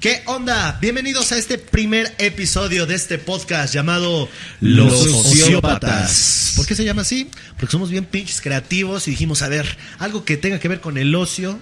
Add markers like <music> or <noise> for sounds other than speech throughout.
¿Qué onda? Bienvenidos a este primer episodio de este podcast llamado Los, Sociópatas. ¿Por qué se llama así? Porque somos bien pinches creativos y dijimos, a ver, algo que tenga que ver con el ocio.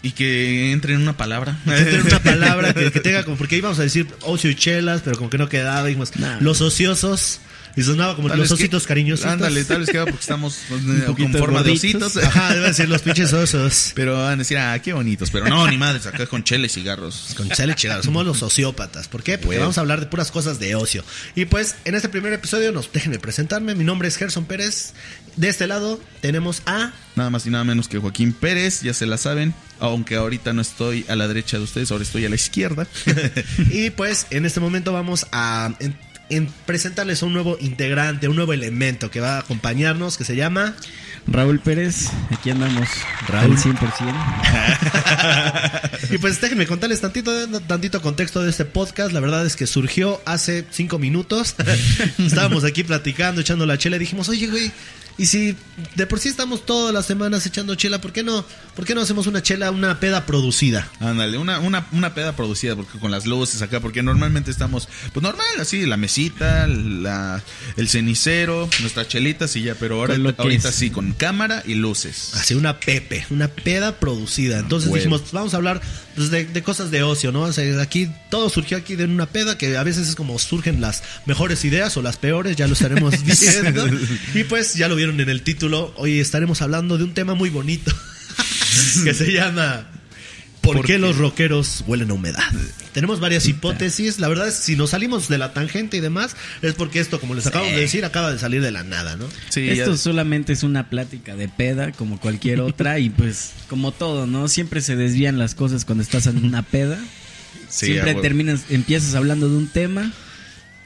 Y que entre en una palabra. Que entre en una palabra que, que <laughs> tenga como, porque íbamos a decir ocio y chelas, pero como que no quedaba, dijimos, los ociosos. Y sonaba como Tal los vez que- ositos cariñosos. Ándale, tal vez queda porque estamos <laughs> eh, con forma de ositos. Ajá, deben ser los <laughs> pinches osos. Pero van a decir, ah, qué bonitos. Pero no, ni madres, acá con chela y cigarros. Con chale chingado, somos los sociópatas. ¿Por qué? Porque vamos a hablar de puras cosas de ocio. Y pues, en este primer episodio, nos déjenme presentarme. Mi nombre es Gerson Pérez. De este lado tenemos a. Nada más y nada menos que Joaquín Pérez, ya se la saben. Aunque ahorita no estoy a la derecha de ustedes, ahora estoy a la izquierda. <laughs> Y pues, en este momento vamos a en- en presentarles a un nuevo integrante, un nuevo elemento que va a acompañarnos, que se llama. Raúl Pérez, aquí andamos. Raúl. Al 100%. <laughs> Y pues déjenme contarles tantito, tantito contexto de este podcast. La verdad es que surgió hace cinco minutos. <laughs> Estábamos aquí platicando, echando la chela y dijimos, oye, güey, y si de por sí estamos todas las semanas echando chela, ¿por qué no? ¿Por qué no hacemos una chela, una peda producida? Ándale, una, una, una peda producida porque con las luces acá, porque normalmente estamos, pues normal, así, la mesita, la, el cenicero, nuestras chelitas y ya, pero ahora lo ahorita es. sí, con cámara y luces. Así una pepe, una peda producida. Entonces Huevo. dijimos, vamos a hablar pues, de, de cosas de ocio, ¿no? O sea, aquí todo surgió aquí de una peda que a veces es como surgen las mejores ideas o las peores, ya lo estaremos <laughs> viendo. <laughs> y pues ya lo vieron en el título, hoy estaremos hablando de un tema muy bonito <laughs> que se llama ¿Por, ¿Por qué qué? los rockeros huelen a humedad? Tenemos varias hipótesis. La verdad es que si nos salimos de la tangente y demás, es porque esto, como les acabo de decir, acaba de salir de la nada, ¿no? Sí, Esto ya- solamente es una plática de peda, como cualquier otra, y pues, como todo, ¿no? Siempre se desvían las cosas cuando estás en una peda. sí, Siempre terminas, empiezas hablando de un tema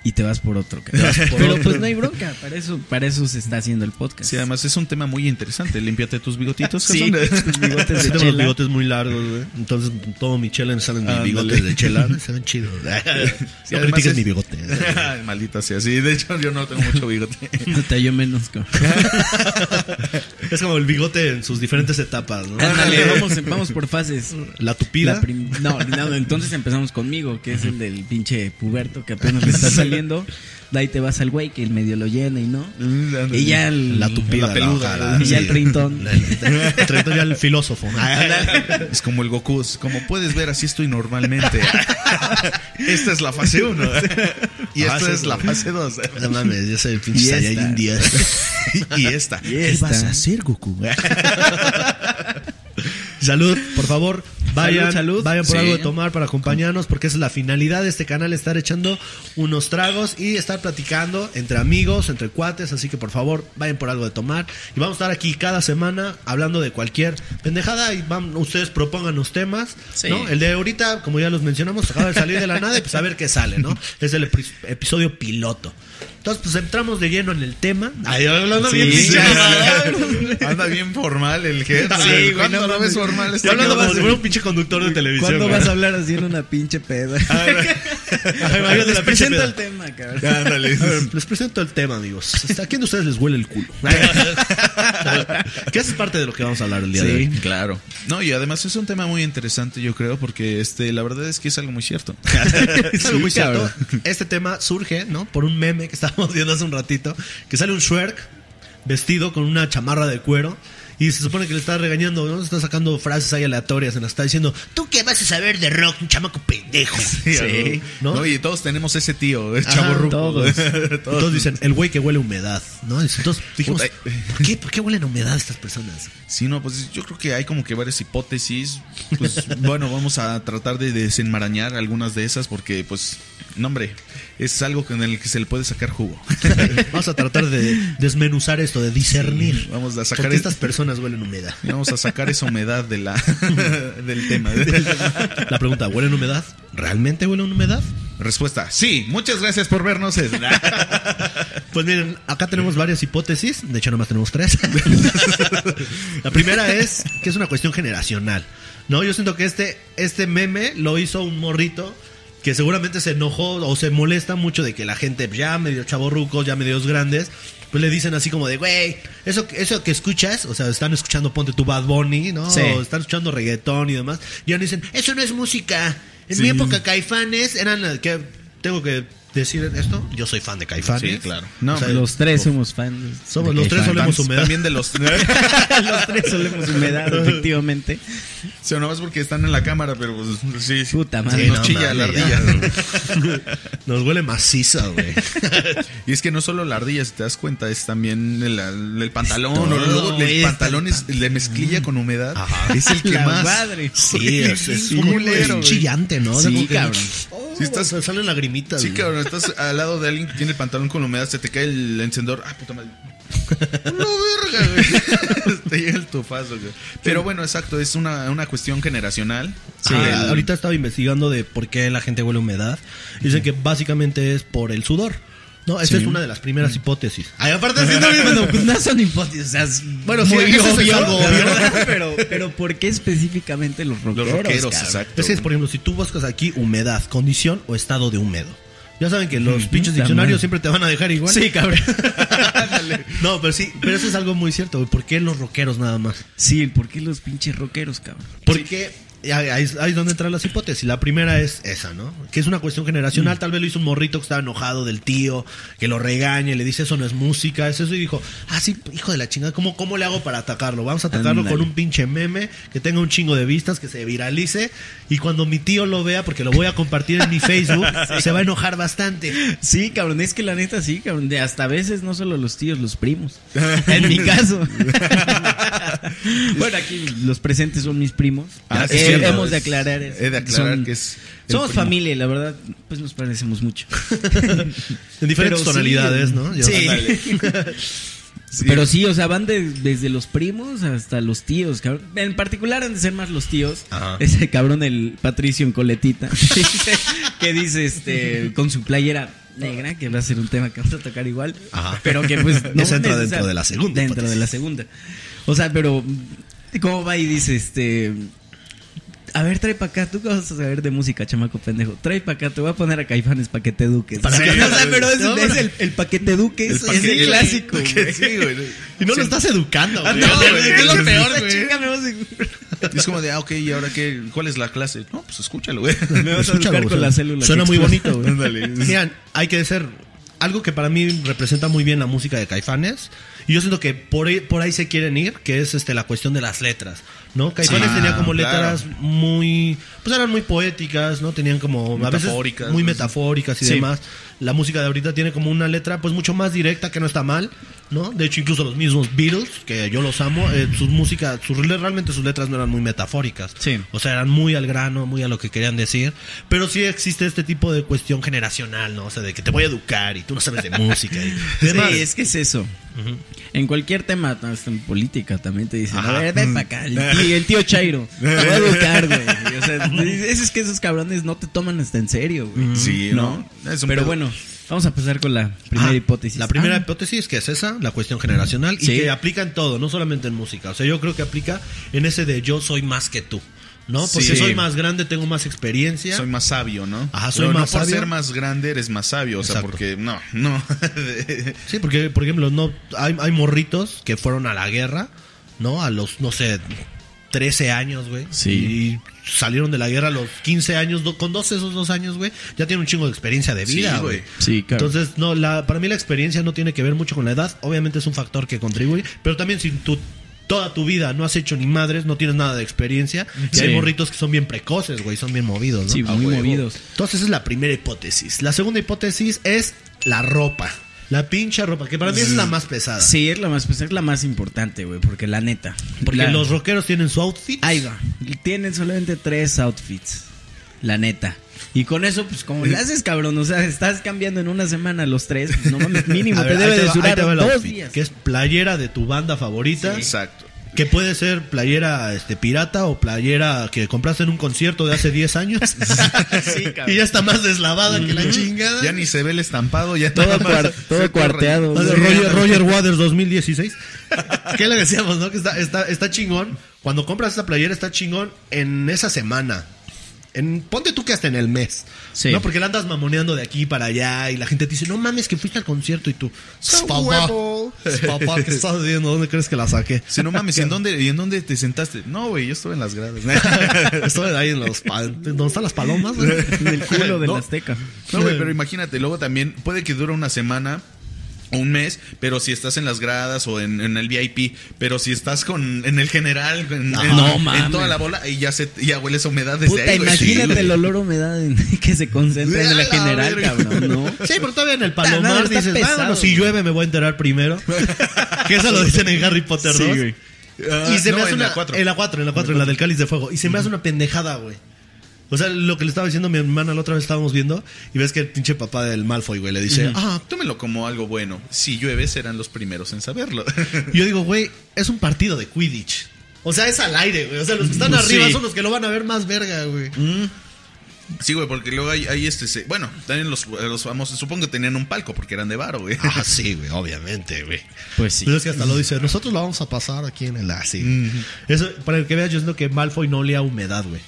y te vas por otro. cara. vas por <laughs> Pero otro. pues no hay bronca, para eso, para eso se está haciendo el podcast. Sí, además es un tema muy interesante. Límpiate tus bigotitos. Sí, Gerson. tus <laughs> bigotes de <laughs> tengo los chela. bigotes muy largos, güey. Entonces, todo mi chela me salen mis Ándale. bigotes de chela. Se ven chidos. Sí, no además critiques es- mi bigote. Ay, Maldita sea. Sí, de hecho yo no tengo mucho bigote. No te yo menos. co- Es como el bigote en sus diferentes etapas, ¿no? Ándale, vamos, vamos por fases. La tupida. La prim- no, no, entonces empezamos conmigo, que es el del pinche puberto que apenas le está saliendo. De ahí te vas al güey que el medio lo llena y no. Y ya el, La tupida. La peluda. ojada, Y ya el treintón. <laughs> El treintón ya el filósofo. Es como el Goku. es Como puedes ver, así estoy normalmente. <laughs> Esta es la fase 1. Y esta es la fase 2. No mames, yo soy el pinche Y esta. Saiyajin <laughs> 10. Y esta. Y esta. hacer, Goku? Salud, por favor. Vayan, Salud, salud. vayan por Sí. algo de tomar para acompañarnos, porque esa es la finalidad de este canal, estar echando unos tragos y estar platicando entre amigos, entre cuates, así que por favor, vayan por algo de tomar. Y vamos a estar aquí cada semana hablando de cualquier pendejada y van, ustedes propongan los temas, Sí. ¿no? El de ahorita, como ya los mencionamos, acaba de salir de la nada y pues a ver qué sale, ¿no? Es el epi- episodio piloto. Entonces, pues entramos de lleno en el tema. Ay, hablando Sí, bien sí, <laughs> Anda bien formal el jefe. Sí, ¿Cuándo no ves formal? Estoy Está hablando como si fuera un pinche conductor de televisión. ¿Cuándo vas a hablar así en una pinche peda? <laughs> Les presento peda. el tema, cabrón. Ándale. A ver, les presento el tema, amigos. ¿A quién de ustedes les huele el culo? <laughs> que eso es parte de lo que vamos a hablar el día de hoy. Claro. No, y además es un tema muy interesante, yo creo, porque este, la verdad es que es algo muy cierto. Es algo Sí, muy cierto. cabrón. Este tema surge, ¿no? Por un meme que estábamos viendo hace un ratito, que sale un Shrek vestido con una chamarra de cuero. Y se supone que le está regañando, ¿no? Está sacando frases ahí aleatorias las que está diciendo, ¿tú qué vas a saber de rock? Un chamaco pendejo. Sí. ¿no? ¿no? Y todos tenemos ese tío, es chavo ruco. <laughs> todos. Dicen, el güey que huele a humedad, ¿no? Entonces dijimos. ¿por qué, ¿por qué huelen a humedad estas personas? Sí, no, pues yo creo que hay como que varias hipótesis. Pues <laughs> bueno, vamos a tratar de desenmarañar algunas de esas porque, pues, no, hombre, es algo con el que se le puede sacar jugo. <laughs> Vamos a tratar de desmenuzar esto, de discernir. Sí, vamos a sacar ¿Por qué el- estas personas huelen a humedad? Y vamos a sacar esa humedad de la, <laughs> del tema. La pregunta, ¿huelen humedad? ¿Realmente huelen humedad? Respuesta, sí, muchas gracias por vernos. <laughs> Pues miren, acá tenemos varias hipótesis. De hecho, nomás tenemos tres. <laughs> La primera es que es una cuestión generacional. No, yo siento que este, este meme lo hizo un morrito que seguramente se enojó o se molesta mucho de que la gente ya medio chavorrucos, ya medios grandes, pues le dicen así como de, güey, eso, eso que escuchas, o sea, están escuchando Ponte tu Bad Bunny, ¿no? Sí. O están escuchando reggaetón y demás. Y ya dicen, eso no es música. En mi época Caifanes eran, las que tengo que decir esto, yo soy fan de Caifanes. Sí, claro. No, O sea, los tres somos fans. Somos- los tres solemos humedad. También de los. <laughs> los tres solemos humedad, efectivamente. Sí, nomás porque están en la cámara, pero pues sí. sí. Puta madre. Nos no chilla la mames, ardilla. <laughs> Nos huele maciza, güey. <laughs> Y es que no solo la ardilla, si te das cuenta, es también el, el pantalón. Todo, o luego el güey, pantalón es de mezclilla con humedad. Ajá. Es el que La más. madre. Sí, es, es Sí, como es güey. chillante, ¿no? Sí, cabrón. Oh, Sí, estás- salen lagrimitas. Sí, güey. Cabrón, estás al lado de alguien que tiene el pantalón con humedad, se te cae el encendedor. Ah, puta madre. ¡No, verga, güey! <laughs> te llega el tufazo, güey. Pero bueno, exacto, es una, una cuestión generacional. Sí, Ah, ahorita estaba investigando de por qué la gente huele humedad. Dicen que básicamente es por el sudor. No, esa es una de las primeras hipótesis. Ay, aparte haciendo Bueno, pues no son hipótesis. O sea, es Bueno, sí, muy obvio, algo la obvio. verdad, <laughs> pero, pero ¿por qué específicamente los rockeros? Los rockeros, exacto. Es que, por ejemplo, si tú buscas aquí humedad, condición o estado de húmedo. Ya saben que los pinches diccionarios siempre te van a dejar igual. Sí, cabrón. <laughs> no, pero sí, pero eso es algo muy cierto. ¿Por qué los rockeros nada más? Sí, ¿por qué los pinches rockeros, cabrón? Porque ahí, es ahí es donde entran las hipótesis. La primera es esa, ¿no? Que es una cuestión generacional. Tal vez lo hizo un morrito que estaba enojado del tío, que lo regaña y le dice eso no es música, es eso. Y dijo, ah, sí, hijo de la chingada, ¿cómo, cómo le hago para atacarlo? Vamos a atacarlo con un pinche meme que tenga un chingo de vistas, que se viralice. Y cuando mi tío lo vea, porque lo voy a compartir en mi <laughs> Facebook, se va a enojar bastante. Sí, cabrón, es que la neta sí, cabrón. De hasta a veces no solo los tíos, los primos. <laughs> En mi caso. <laughs> bueno, aquí los presentes son mis primos. Ah, Eh, cierto. hemos de aclarar eso. He de aclarar Son- que es el Somos primo. familia y la verdad, pues nos parecemos mucho. <laughs> En diferentes Pero sí, tonalidades, ¿no? Yo- sí. <laughs> Sí. Pero sí, o sea, van de- desde los primos hasta los tíos, cabrón. En particular han de ser más los tíos. Ajá. Ese cabrón, el Patricio en coletita, <laughs> que dice- este, con su playera negra, que va a ser un tema que vamos a tocar igual. Ajá. Pero que pues... Ese entra mames, o dentro de la segunda Dentro de la segunda. O sea, pero... ¿Cómo va y dice, este... A ver, trae para acá, tú qué vas a saber de música, chamaco pendejo. Trae para acá, te voy a poner a Caifanes para que te eduques. Para Sí, que- o sea, pero es, No, es pero- el, el pa' que te eduques, El es que- el clásico, el-. Sí, güey. Y no lo estás educando, güey. Ah, no, güey, güey, es lo es- peor, güey. Es como de, ah, ok, ¿y ahora qué? ¿Cuál es la clase? No, pues escúchalo, güey. Me vas a educar con suena- la célula. Suena que muy bonito, güey. Miran, hay que ser algo que para mí representa muy bien la música de Caifanes. Y yo siento que por ahí, por ahí se quieren ir, que es este la cuestión de las letras. ¿No? Caifanes Sí, tenía como claro. letras muy. Pues eran muy poéticas, ¿no? Tenían como. A veces muy pues. metafóricas y Sí. demás. La música de ahorita tiene como una letra, pues mucho más directa, que no está mal, ¿no? De hecho, incluso los mismos Beatles, que yo los amo, eh, sus música, sus, realmente sus letras no eran muy metafóricas. Sí. O sea, eran muy al grano, muy a lo que querían decir. Pero sí existe este tipo de cuestión generacional, ¿no? O sea, de que te voy a educar y tú no sabes de música y demás. Sí, es que es eso. En cualquier tema, hasta en política también te dicen, Ajá. a ver, ven para acá. El tío, el tío Chairo, te voy a educar, güey. O sea, es, que esos cabrones no te toman hasta en serio, güey. Sí, ¿no? Es un Pero pedo. bueno, vamos a empezar con la primera Ah, hipótesis. La primera Ah, hipótesis que es esa, la cuestión generacional, y que aplica en todo, no solamente en música. O sea, yo creo que aplica en ese de yo soy más que tú, ¿no? Porque Sí. soy más grande, tengo más experiencia. Soy más sabio, ¿no? Ajá, soy Pero más no por sabio. ser más grande eres más sabio, o sea, Exacto. porque no, no. <laughs> Sí, porque, por ejemplo, no hay, hay morritos que fueron a la guerra, ¿no? A los, no sé, 13 años, güey. Sí. Y salieron de la guerra a los 15 años, do- con 12 esos dos años, güey. Ya tienen un chingo de experiencia de Sí, vida, güey. Sí, claro. Entonces, no, la, para mí la experiencia no tiene que ver mucho con la edad. Obviamente es un factor que contribuye, pero también si tú toda tu vida no has hecho ni madres, no tienes nada de experiencia. Y hay morritos que son bien precoces, güey, son bien movidos, ¿no? Sí, muy movidos. Entonces esa es la primera hipótesis. La segunda hipótesis es la ropa. La pincha ropa, que para mí es la más pesada. Sí, es la más, pues, es la más importante, güey, porque la neta. Porque la- los rockeros tienen su outfit. Ahí va. Tienen solamente tres outfits. La neta. Y con eso, pues, como le <laughs> haces, cabrón, o sea, estás cambiando en una semana los tres, pues, no mames, mínimo, <laughs> te debe de durar dos outfit, días. Que es playera de tu banda favorita. Exacto. Que puede ser playera este pirata o playera que compraste en un concierto de hace 10 años. <laughs> Sí, y ya está más deslavada que la chingada. Ya ni se ve el estampado, ya Todo, todo cuarteado. O sea, güey. Roger, Roger Waters 2016. <laughs> ¿Qué le decíamos, no? Que está, está, está chingón. Cuando compras esta playera está chingón en esa semana. En, ponte tú que hasta en el mes. Sí. ¿No? Porque la andas mamoneando de aquí para allá y la gente te dice, no mames, que fuiste al concierto y tú, papá, papá, ¿qué estás haciendo? ¿Dónde crees que la saqué? Si no mames, ¿y en <laughs> dónde, ¿y en dónde te sentaste? No, güey, yo estuve en las gradas. <laughs> Estoy ahí en los ¿Dónde están las palomas? güey? En el culo del No. Azteca. No, güey, pero imagínate, luego también puede que dure una semana un mes, pero si estás en las gradas o en, en el VIP, pero si estás con en el general, en, Ajá. en- No, en mames. toda la bola, y ya se ya hueles a humedad desde Puta, ahí, imagínate Sí, el olor a humedad en- <laughs> que se concentra en la la general, verga. cabrón, ¿no? Sí, pero todavía en el <laughs> palomar no, dices, pesado, ah, bueno, si llueve me voy a enterar primero. <laughs> que eso lo dicen en Harry Potter 2. Ah, Y se no, me hace en una, la cuatro. En la 4, en la 4, en la del cáliz de fuego. Y se me hace una pendejada, güey. O sea, lo que le estaba diciendo a mi hermana la otra vez estábamos viendo. Y ves que el pinche papá del Malfoy, güey, le dice, ah, Ah, tómelo como algo bueno. Si llueve, serán los primeros en saberlo. Y <laughs> yo digo, güey, es un partido de Quidditch. O sea, es al aire, güey. O sea, los que están Pues arriba sí. son los que lo van a ver más verga, güey. Sí, güey, porque luego hay, hay este. se- bueno, también los, los famosos, supongo que tenían un palco porque eran de varo, güey. Ah, sí, güey, obviamente, güey. Pues sí. Pero es que hasta lo dice, nosotros lo vamos a pasar aquí en el así. Eso, para el que veas, yo siento que Malfoy no olía a humedad, güey.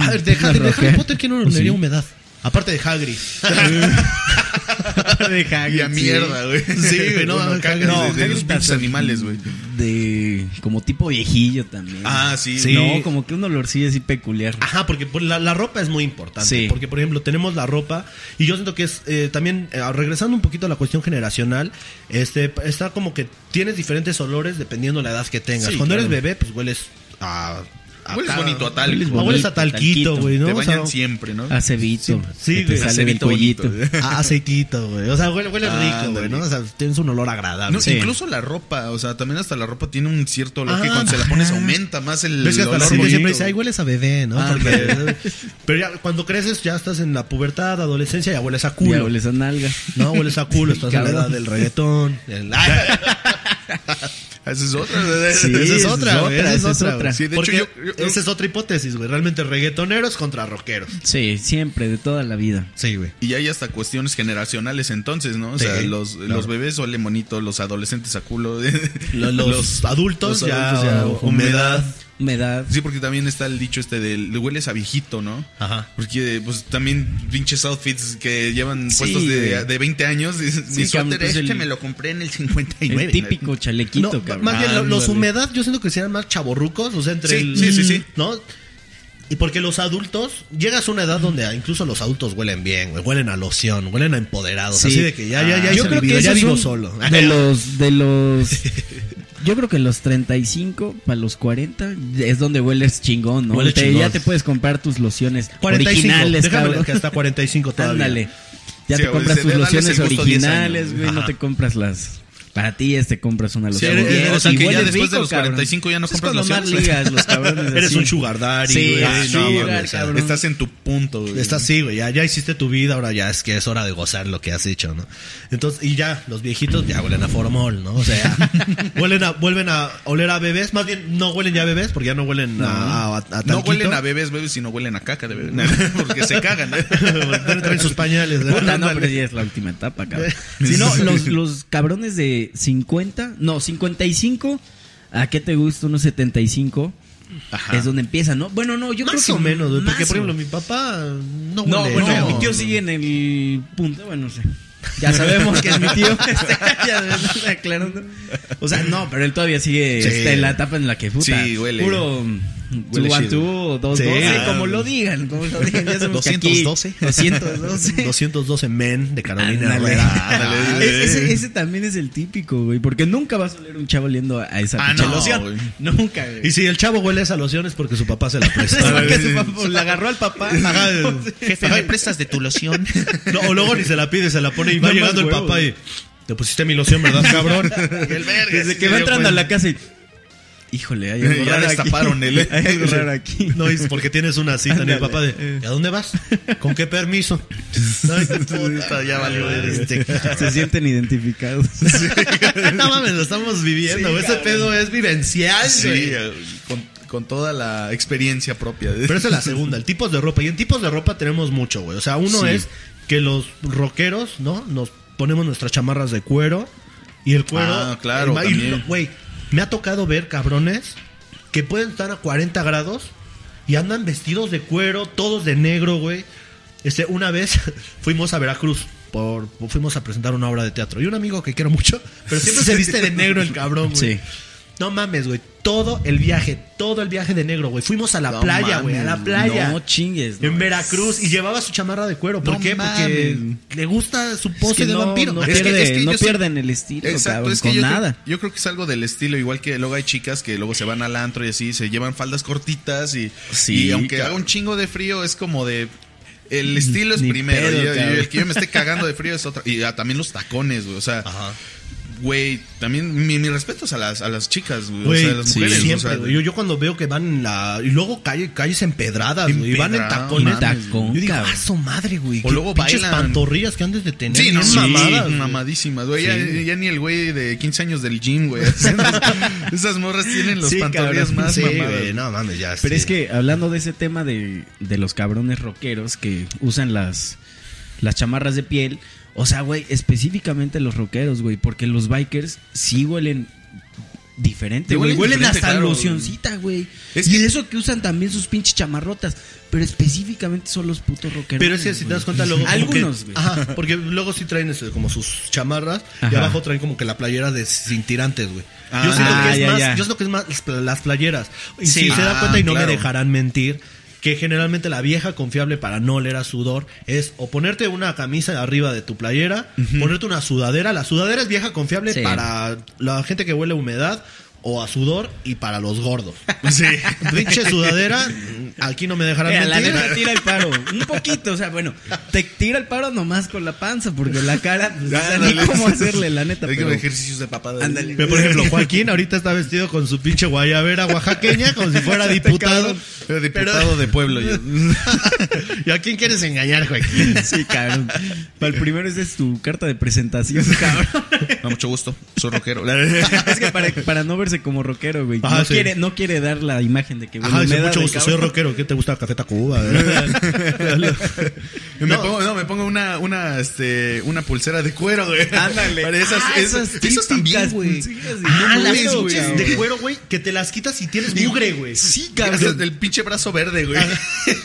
A ver, de. Harry Potter, ¿quién no Pues olería sí. humedad? Aparte de Hagrid. <laughs> de Hagrid, Y a sí. mierda, güey. Sí, güey, no, Bueno, Hagrid- no, de- de, Hagrid los pinches está- animales, güey. De como tipo viejillo también. Ah, sí. Sí. No, como que un olorcillo así peculiar. Ajá, porque por la, la ropa es muy importante. Sí. Porque, por ejemplo, tenemos la ropa. Y yo siento que es eh, también, eh, regresando un poquito a la cuestión generacional, este está como que tienes diferentes olores dependiendo la edad que tengas. Sí, Cuando claro. eres bebé, pues hueles a. a Hueles bonito a tal. Hueles Ah, hueles a talquito, güey, ¿no? Te O bañan sea, siempre, ¿no? A cebito. Sí, que te güey, cuellito. güey. a <laughs> aceitito, güey. O sea, huele, huele Ah, rico, güey. ¿no? O sea, tienes un olor agradable. No, Sí. Incluso la ropa, o sea, también hasta la ropa tiene un cierto olor que Ah, cuando se la pones aumenta más el Ves que hasta la olor gente bonito, siempre dice, ay, hueles a bebé, ¿no? Ah, Porque- pero ya cuando creces, ya estás en la pubertad, adolescencia, ya hueles a culo. Ya hueles a nalga. No, hueles a culo, estás en la edad del reggaetón. <laughs> <laughs> Esa es otra. Sí, esa es otra, güey, esa es otra. otra. güey. Sí, de Porque hecho, yo- yo- esa es otra hipótesis, güey. Realmente reggaetoneros contra rockeros. Sí, siempre, de toda la vida. Sí, güey. Y hay hasta cuestiones generacionales entonces, ¿no? O sea, Sí, los, claro. los bebés huelen bonito, los adolescentes a culo. <laughs> Los, los adultos los ya, adultos ya, humedad. humedad. Humedad. Sí, porque también está el dicho este de le hueles a viejito, ¿no? Ajá. Porque pues también pinches outfits que llevan Sí, puestos de, de 20 años. y- Mi suéter pues es el- que me lo compré en el 59. El típico chalequito, No, cabrón. más bien, lo- los humedad, yo siento que sean más chaborrucos, o sea, entre Sí, el. sí, sí, sí. ¿No? Y porque los adultos, llegas a una edad donde incluso los adultos huelen bien, güey, huelen a loción, huelen a empoderados, Sí. así de que ya, ya, ya Ah, yo creo que ya vivo solo. De los, de los. <laughs> Yo creo que los 35 para los 40 es donde hueles chingón, ¿no? Huele Te- chingón. Ya te puedes comprar tus lociones 45, originales, déjame cabrón. que hasta 45 todavía. Ándale. Ya Sí, te compras tus lociones el gusto 10 originales, güey. No te compras las. Para ti, este compras una Sí, loción. eres- bien, o sea, que ya después de rico, los cabrón. 45 ya no compras lociones. ligas, los <laughs> cabrones. Eres así. un sugar daddy, Sí, güey. ah, no, sugar, o sea. Estás en tu punto, güey. Estás así, güey, ya, ya hiciste tu vida, ahora ya es que es hora de gozar lo que has hecho, ¿no? Entonces, y ya, los viejitos ya huelen a formol, ¿no? O sea, <laughs> huelen a, vuelven a oler a bebés, más bien no huelen ya a bebés, porque ya no huelen a, a, a No huelen a bebés, bebés, sino huelen a caca de bebé. <laughs> Porque se cagan. ¿eh? Traen- traen sus pañales, ¿no? Puta, no, pero ya es la última etapa, cabrón. Si no, los, los cabrones de 50, no, 55, ¿a qué te gusta? Unos 75. Ajá. Es donde empiezan, ¿no? Bueno, no, yo Más creo que o menos, güey, porque más por ejemplo mi papá no No, huele. bueno, no. mi tío sigue en el punto, bueno, no sé. Ya sabemos que es mi tío. <laughs> Este, ya aclarando. O sea, no, pero él todavía sigue Sí. este, en la etapa en la que puta. Sí, huele. Puro Huele two one chido. two o dos Sí. doce, Ah, como lo digan, como lo digan. Ya sabemos que aquí- 212. 212. 212 men de Carolina Ándale. Ándale. E- ese, ese también es el típico, güey. Porque nunca vas a oler un chavo oliendo a esa Ah, no, loción. güey. Nunca, güey. Y si el chavo huele a esa loción es porque su papá se la <laughs> su papá le agarró al papá. <laughs> Ajá. Jefe, ¿me prestas de tu loción? <laughs> No, o luego ni se la pide, se la pone y va No, llegando el papá y te pusiste mi loción, ¿verdad, cabrón? el verga. Desde que se va entrando a la casa y. Híjole, hay algo <laughs> Ya raro destaparon aquí. el- Hay algo raro aquí. <laughs> <laughs> No, es porque tienes una cita ni el papá de ¿y a dónde vas? ¿Con qué permiso? Ay, puta, ya valió este. Se sienten identificados. No mames, lo estamos viviendo. Ese pedo es vivencial, Sí, güey. eh, con, con toda la experiencia propia. Pero esa es la segunda, el tipos de ropa. Y en tipos de ropa tenemos mucho, güey. O sea, uno Sí. es que los rockeros, ¿no? Nos ponemos nuestras chamarras de cuero. Y el cuero. Ah, claro. Güey, me ha tocado ver cabrones que pueden estar a 40 grados. y andan vestidos de cuero, todos de negro, güey. Este, una vez <laughs> fuimos a Veracruz. Por, fuimos a presentar una obra de teatro. Y un amigo que quiero mucho, pero siempre se viste de negro el cabrón, güey. Sí. No mames, güey. Todo el viaje, todo el viaje de negro, güey. Fuimos a la No playa, güey, a la playa. No chingues. no. en Veracruz y llevaba su chamarra de cuero. ¿Por No qué? Porque mames. le gusta su Es pose que de no, vampiro. no, Es que- pierde- es que no yo sé- pierden el estilo, Exacto, cabrón, es que con yo nada. Creo, yo creo que es algo del estilo, igual que luego hay chicas que luego se van al antro y así, se llevan faldas cortitas y, Sí, y aunque cabrón. haga un chingo de frío es como de... El estilo es Ni primero, pedo, y- el que yo me esté cagando de frío es otra. Y ah, también los tacones, güey, o sea... Ajá. Güey, también mi, mi respetos a las, a las chicas, güey, Güey, o sea, a las sí, mujeres. o sea, yo, yo cuando veo que van en la. Y luego calle, calles empedradas, güey. Y van en tacones. En tacón, yo digo, ah, su madre, güey. O qué luego pinches bailan. pantorrillas que andes de tener. Sí, no, sí, mamadas, güey. mamadísimas, güey. Sí. Ya, ya ni el güey de 15 años del gym, güey. <laughs> Esas morras tienen los Sí, pantorrillas cabrón. más Sí, mamadas. güey, no mames, ya. Pero sí. es que hablando de ese tema de, de los cabrones rockeros que usan las, las chamarras de piel, o sea, güey, específicamente los rockeros, güey, porque los bikers sí huelen diferente, güey. huelen hasta claro. locioncita, güey. Es y eso que usan también sus pinches chamarrotas, pero específicamente son los putos rockeros. Pero es que si te das cuenta luego Algunos, güey. ajá, porque luego sí traen este, como sus chamarras y abajo traen como que la playera de sin tirantes, güey. Ah, yo ah, que es ya, más, ya. yo siento que es más las pla- las playeras. Y Sí. si se da Ah, cuenta y no claro. me dejarán mentir, que generalmente la vieja confiable para no oler a sudor es o ponerte una camisa arriba de tu playera, ponerte una sudadera. La sudadera es vieja confiable Sí. para la gente que huele a humedad o a sudor y para los gordos. <laughs> Sí. Pinche sudadera, aquí no me dejarán Mira, la mentir. neta tira el paro. <laughs> Un poquito, o sea, bueno, te tira el paro nomás con la panza, porque la cara, pues, o sea, ni Ándale. cómo hacerle, la neta. Hay que Pero, ver ejercicios de papada. Ándale. Pero, por ejemplo, Joaquín ahorita está vestido con su pinche guayabera oaxaqueña, como si fuera <laughs> diputado. Pero diputado de pueblo. yo. ¿Y a quién quieres engañar, Joaquín? sí, cabrón. Para el primero esa es tu carta de presentación, cabrón. No, mucho gusto. Soy rockero. es que para, para no verse como rockero, güey. No, sí. quiere, no quiere dar la imagen de que huele Ajá, dice, mucho gusto, soy rockero. ¿Qué te gusta? Café Tacuba. <laughs> Me No. pongo, no, me pongo una, una, este, una pulsera de cuero, güey. Ándale. Para esas, Ah, esas, esas también, güey. Ah, No las pinches güey. de cuero, güey, que te las quitas y tienes mugre, güey. Sí, cabrón. El pinche brazo verde, güey.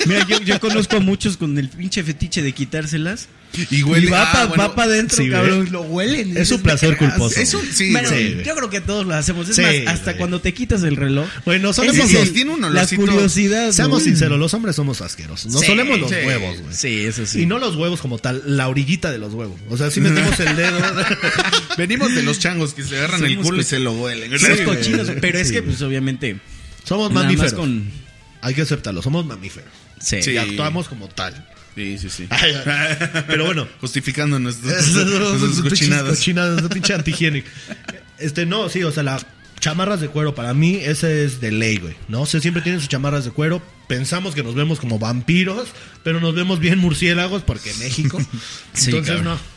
Mira, yo, yo conozco a muchos con el pinche fetiche de quitárselas. Y huele. y va ah, para bueno, adentro, sí, cabrón. Lo huelen. Es un placer culposo. Es un, sí, Bueno, güey. yo creo que todos lo hacemos. Es Sí, más, hasta cuando te quitas el reloj. Bueno, solemos es tiene un la curiosidad. Seamos güey. sinceros, los hombres somos asquerosos. Sí, solemos los sí. huevos, güey. Sí, eso sí. Y no los huevos como tal, la orillita de los huevos. O sea, si <laughs> metemos el dedo. <laughs> Venimos de los changos que se agarran el culo y se lo huelen. Somos Sí, cochinos, pero es Sí, que, pues, obviamente. Somos mamíferos. con. Hay que aceptarlo, somos mamíferos. Sí. Sí. Y actuamos como tal. Sí, sí, sí. Pero bueno, <laughs> Justificando nuestras cochinadas. cochinadas, pinche <laughs> antihigiénico. Este, no, sí, o sea, las chamarras de cuero, para mí, ese es de ley, güey. ¿No? O sea, siempre tienen sus chamarras de cuero. Pensamos que nos vemos como vampiros, pero nos vemos bien murciélagos porque México. <laughs> Sí, Entonces, cabrón. no.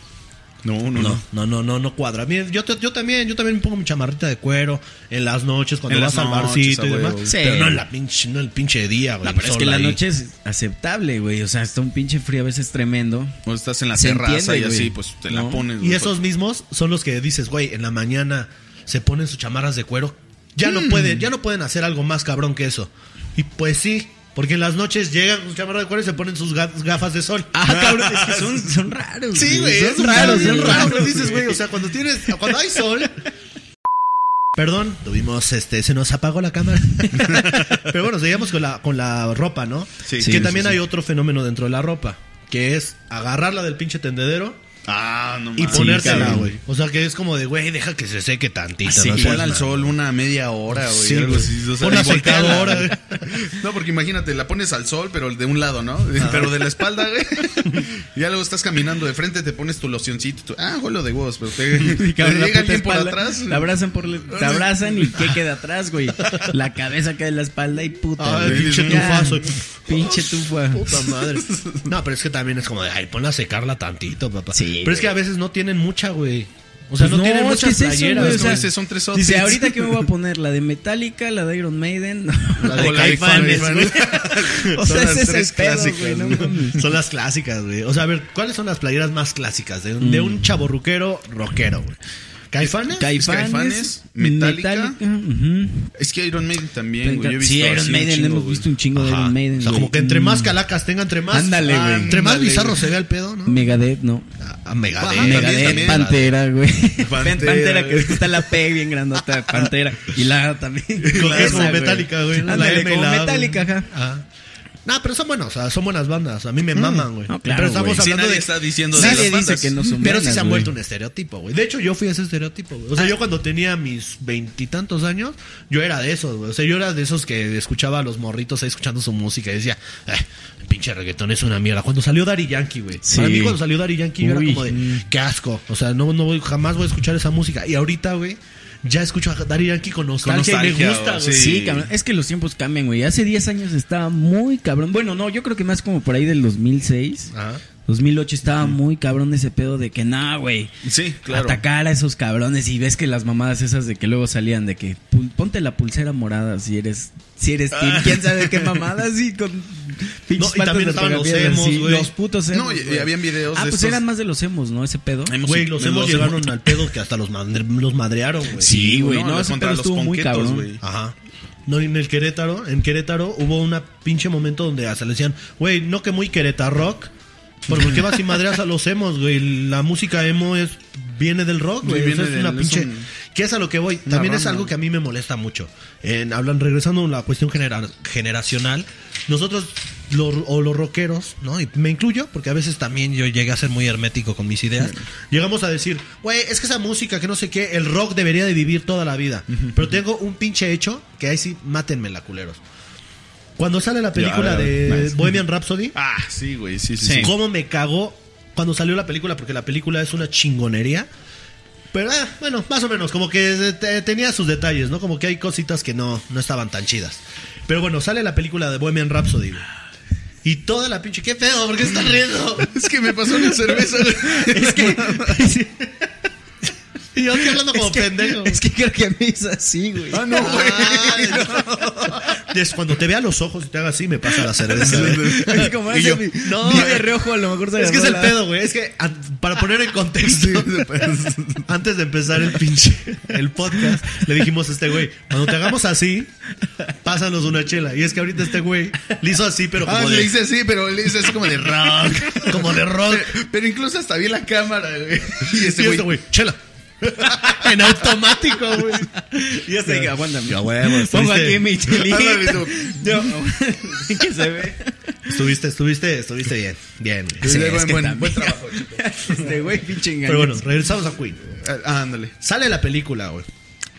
No, no, No, no. no, no, no, no cuadra. Mira, yo, te- yo también, yo también me pongo mi chamarrita de cuero en las noches cuando En vas al barcito a y demás. Sí. Pero no en la pinche, no el pinche día, güey. No, pero es que la ahí. noche es aceptable, güey. O sea, está un pinche frío a veces tremendo. O estás en la Se terraza entiende, y así, güey. pues te la pones. Y güey. esos mismos son los que dices, güey, en la mañana se ponen sus chamarras de cuero. Ya no pueden, ya no pueden hacer algo más cabrón que eso. Y pues sí, porque en las noches llegan con su chamarra de cuero y se ponen sus ga- gafas de sol. Ah, <laughs> cabrón, es que son, son raros. Sí, güey, Son es raros, son raro. raros. Dices, güey, o sea, cuando tienes, cuando hay sol. Perdón, tuvimos, este, se nos apagó la cámara. <laughs> Pero bueno, seguimos con la, con la ropa, ¿no? Sí, que sí, también sí, hay sí. otro fenómeno dentro de la ropa, que es agarrarla del pinche tendedero Ah, no y mames. ponértela, güey. O sea, que es como de, güey, deja que se seque tantito. Sí, no pon seas al sol una media hora, güey. Sí, algo güey. así. O sea, Pon la y volteala. secadora, <laughs> güey. No, porque imagínate, la pones al sol, pero de un lado, ¿no? <laughs> Pero de la espalda, güey. <laughs> Y ya luego estás caminando de frente, te pones tu locioncito. tu- Ah, huelo de huevos, pero te, te cabrón, la llega puta alguien por espalda, atrás. Te abrazan por te abrazan y ¿qué queda atrás, güey? La cabeza queda en la espalda y puta. Ay, güey. pinche Ya. tufazo. Pinche tufa. Puta madre. No, pero es que también es como de, ay, ponla a secarla tantito, papá. Sí, pero es que a veces no tienen mucha, güey. O sea, Pues no, tienen muchas eso, playeras. güey, o sea, son tres Dice, outfits. ahorita que me voy a <laughs> poner la de Metallica, la de Iron Maiden, La de O la de Caifanes, <laughs> o Son sea, las ese es pedo, clásicas, güey, no güey. mames. Son las clásicas, güey. O sea, a ver, ¿cuáles son las playeras más clásicas de, de un chaborruquero rockero, güey? ¿Caifanes? Caifanes, Caifanes, Metallica. ujú. Es que Iron Maiden también, güey. Yo he visto sí, Iron un Maiden, chingo, hemos güey. visto un chingo de Ajá. Iron Maiden. O sea, güey. como que entre más Mm. calacas tenga, entre más. Ándale, ah, güey. Entre más Ándale, bizarro güey. se vea el pedo, ¿no? Megadeth, no. Ah, ah, Megadeth. Ajá, Megadeth, también. Pantera, güey. <laughs> Pantera, Pantera, que güey. está la P bien grandota, Pantera. Y la también. Que es como. Metallica, güey. ¿no? Ándale, M y como la A, Metallica, ajá. No, pero son buenos, o sea, son buenas bandas. A mí me maman, güey. No, claro, pero estamos. Sí, hablando nadie de. está diciendo de Nadie dice bandas. que no son Pero sí se han vuelto un estereotipo, güey. De hecho, yo fui ese estereotipo, güey. O sea, yo cuando tenía mis veintitantos años, yo era de esos, güey. O sea, yo era de esos que escuchaba a los morritos ahí escuchando su música y decía, eh, pinche reggaetón es una mierda. Cuando salió Daddy Yankee, güey. Sí. Para mí, cuando salió Daddy Yankee, yo era como de, qué asco. O sea, no, no voy, jamás voy a escuchar esa música. Y ahorita, güey, ya escucho a Daddy Yankee con nostalgia, y nostalgia, me gusta, güey. güey. Sí, Sí. cabrón. Es que los tiempos cambian, güey. Hace 10 años estaba muy cabrón. Bueno, no, yo creo que más como por ahí del 2006. Ajá. 2008 estaba muy cabrón ese pedo de que, nah, güey. Sí, claro. Atacar a esos cabrones y ves que las mamadas esas de que luego salían de que ponte la pulsera morada si eres si eres team, quién sabe qué mamadas y con pinches No, y también estaban los emos, güey. los putos emos. No, y- y habían videos Ah, de pues estos- eran más de los emos, ¿no? Ese pedo. Güey, los hemos los llegaron al pedo que hasta los, madre- los madrearon, güey. Sí, güey, no, los ese contra pedo los estuvo muy cabrón. güey. Ajá. No, en el Querétaro, en Querétaro hubo una pinche momento donde hasta le decían, güey, no que muy Querétaro rock. ¿Por qué vas y madreas a los emos, güey? La música emo es viene del rock, güey. Sí, O sea, viene es una del- es pinche. un- ¿Qué es a lo que voy? También es algo que a mí me molesta mucho. En, hablan, regresando a la cuestión genera- generacional, nosotros, los, o los rockeros, ¿no? Y me incluyo, porque a veces también yo llegué a ser muy hermético con mis ideas. Llegamos a decir, güey, es que esa música, que no sé qué, el rock debería de vivir toda la vida. Pero tengo un pinche hecho que ahí sí, mátenme la culeros. Cuando sale la película de nice. Bohemian Rhapsody, Ah, sí, güey, sí, sí. Sí. cómo me cagó cuando salió la película, porque la película es una chingonería. Pero ah, bueno, más o menos, como que te- tenía sus detalles, ¿no? Como que hay cositas que no, no estaban tan chidas. Pero bueno, sale la película de Bohemian Rhapsody. güey. Y toda la pinche. ¿Qué pedo? ¿Por qué estás riendo? <laughs> Es que me pasó una cerveza. <laughs> es que. <laughs> y yo estoy hablando como pendejo. Es que creo que me hizo así, güey. Ah, no, güey. Ay, Es cuando te vea los ojos y te haga así, me pasa la cerveza. Es como yo, no, eh. de reojo, a lo mejor se Es que es el la- pedo, güey. Es que para poner en contexto, antes de empezar el pinche el podcast, le dijimos a este güey, cuando te hagamos así, pásanos una chela. Y es que ahorita este güey le hizo así, pero como Ah, de, le hice así, pero le hice así como de rock. <laughs> como de rock. Pero, pero incluso hasta vi la cámara, güey. Y este güey. güey, chela. <laughs> en automático, güey. Y ya sé que aguántame. Huevo, Pongo aquí mi <laughs> chelita. Yo, <laughs> que se ve. Estuviste, estuviste, estuviste bien. Bien. Sí, es buen, que buen, trabajo, chico. Este güey, pinche engaño. Pero bueno, regresamos a Queen. Ah, ándale. Sale la película, güey.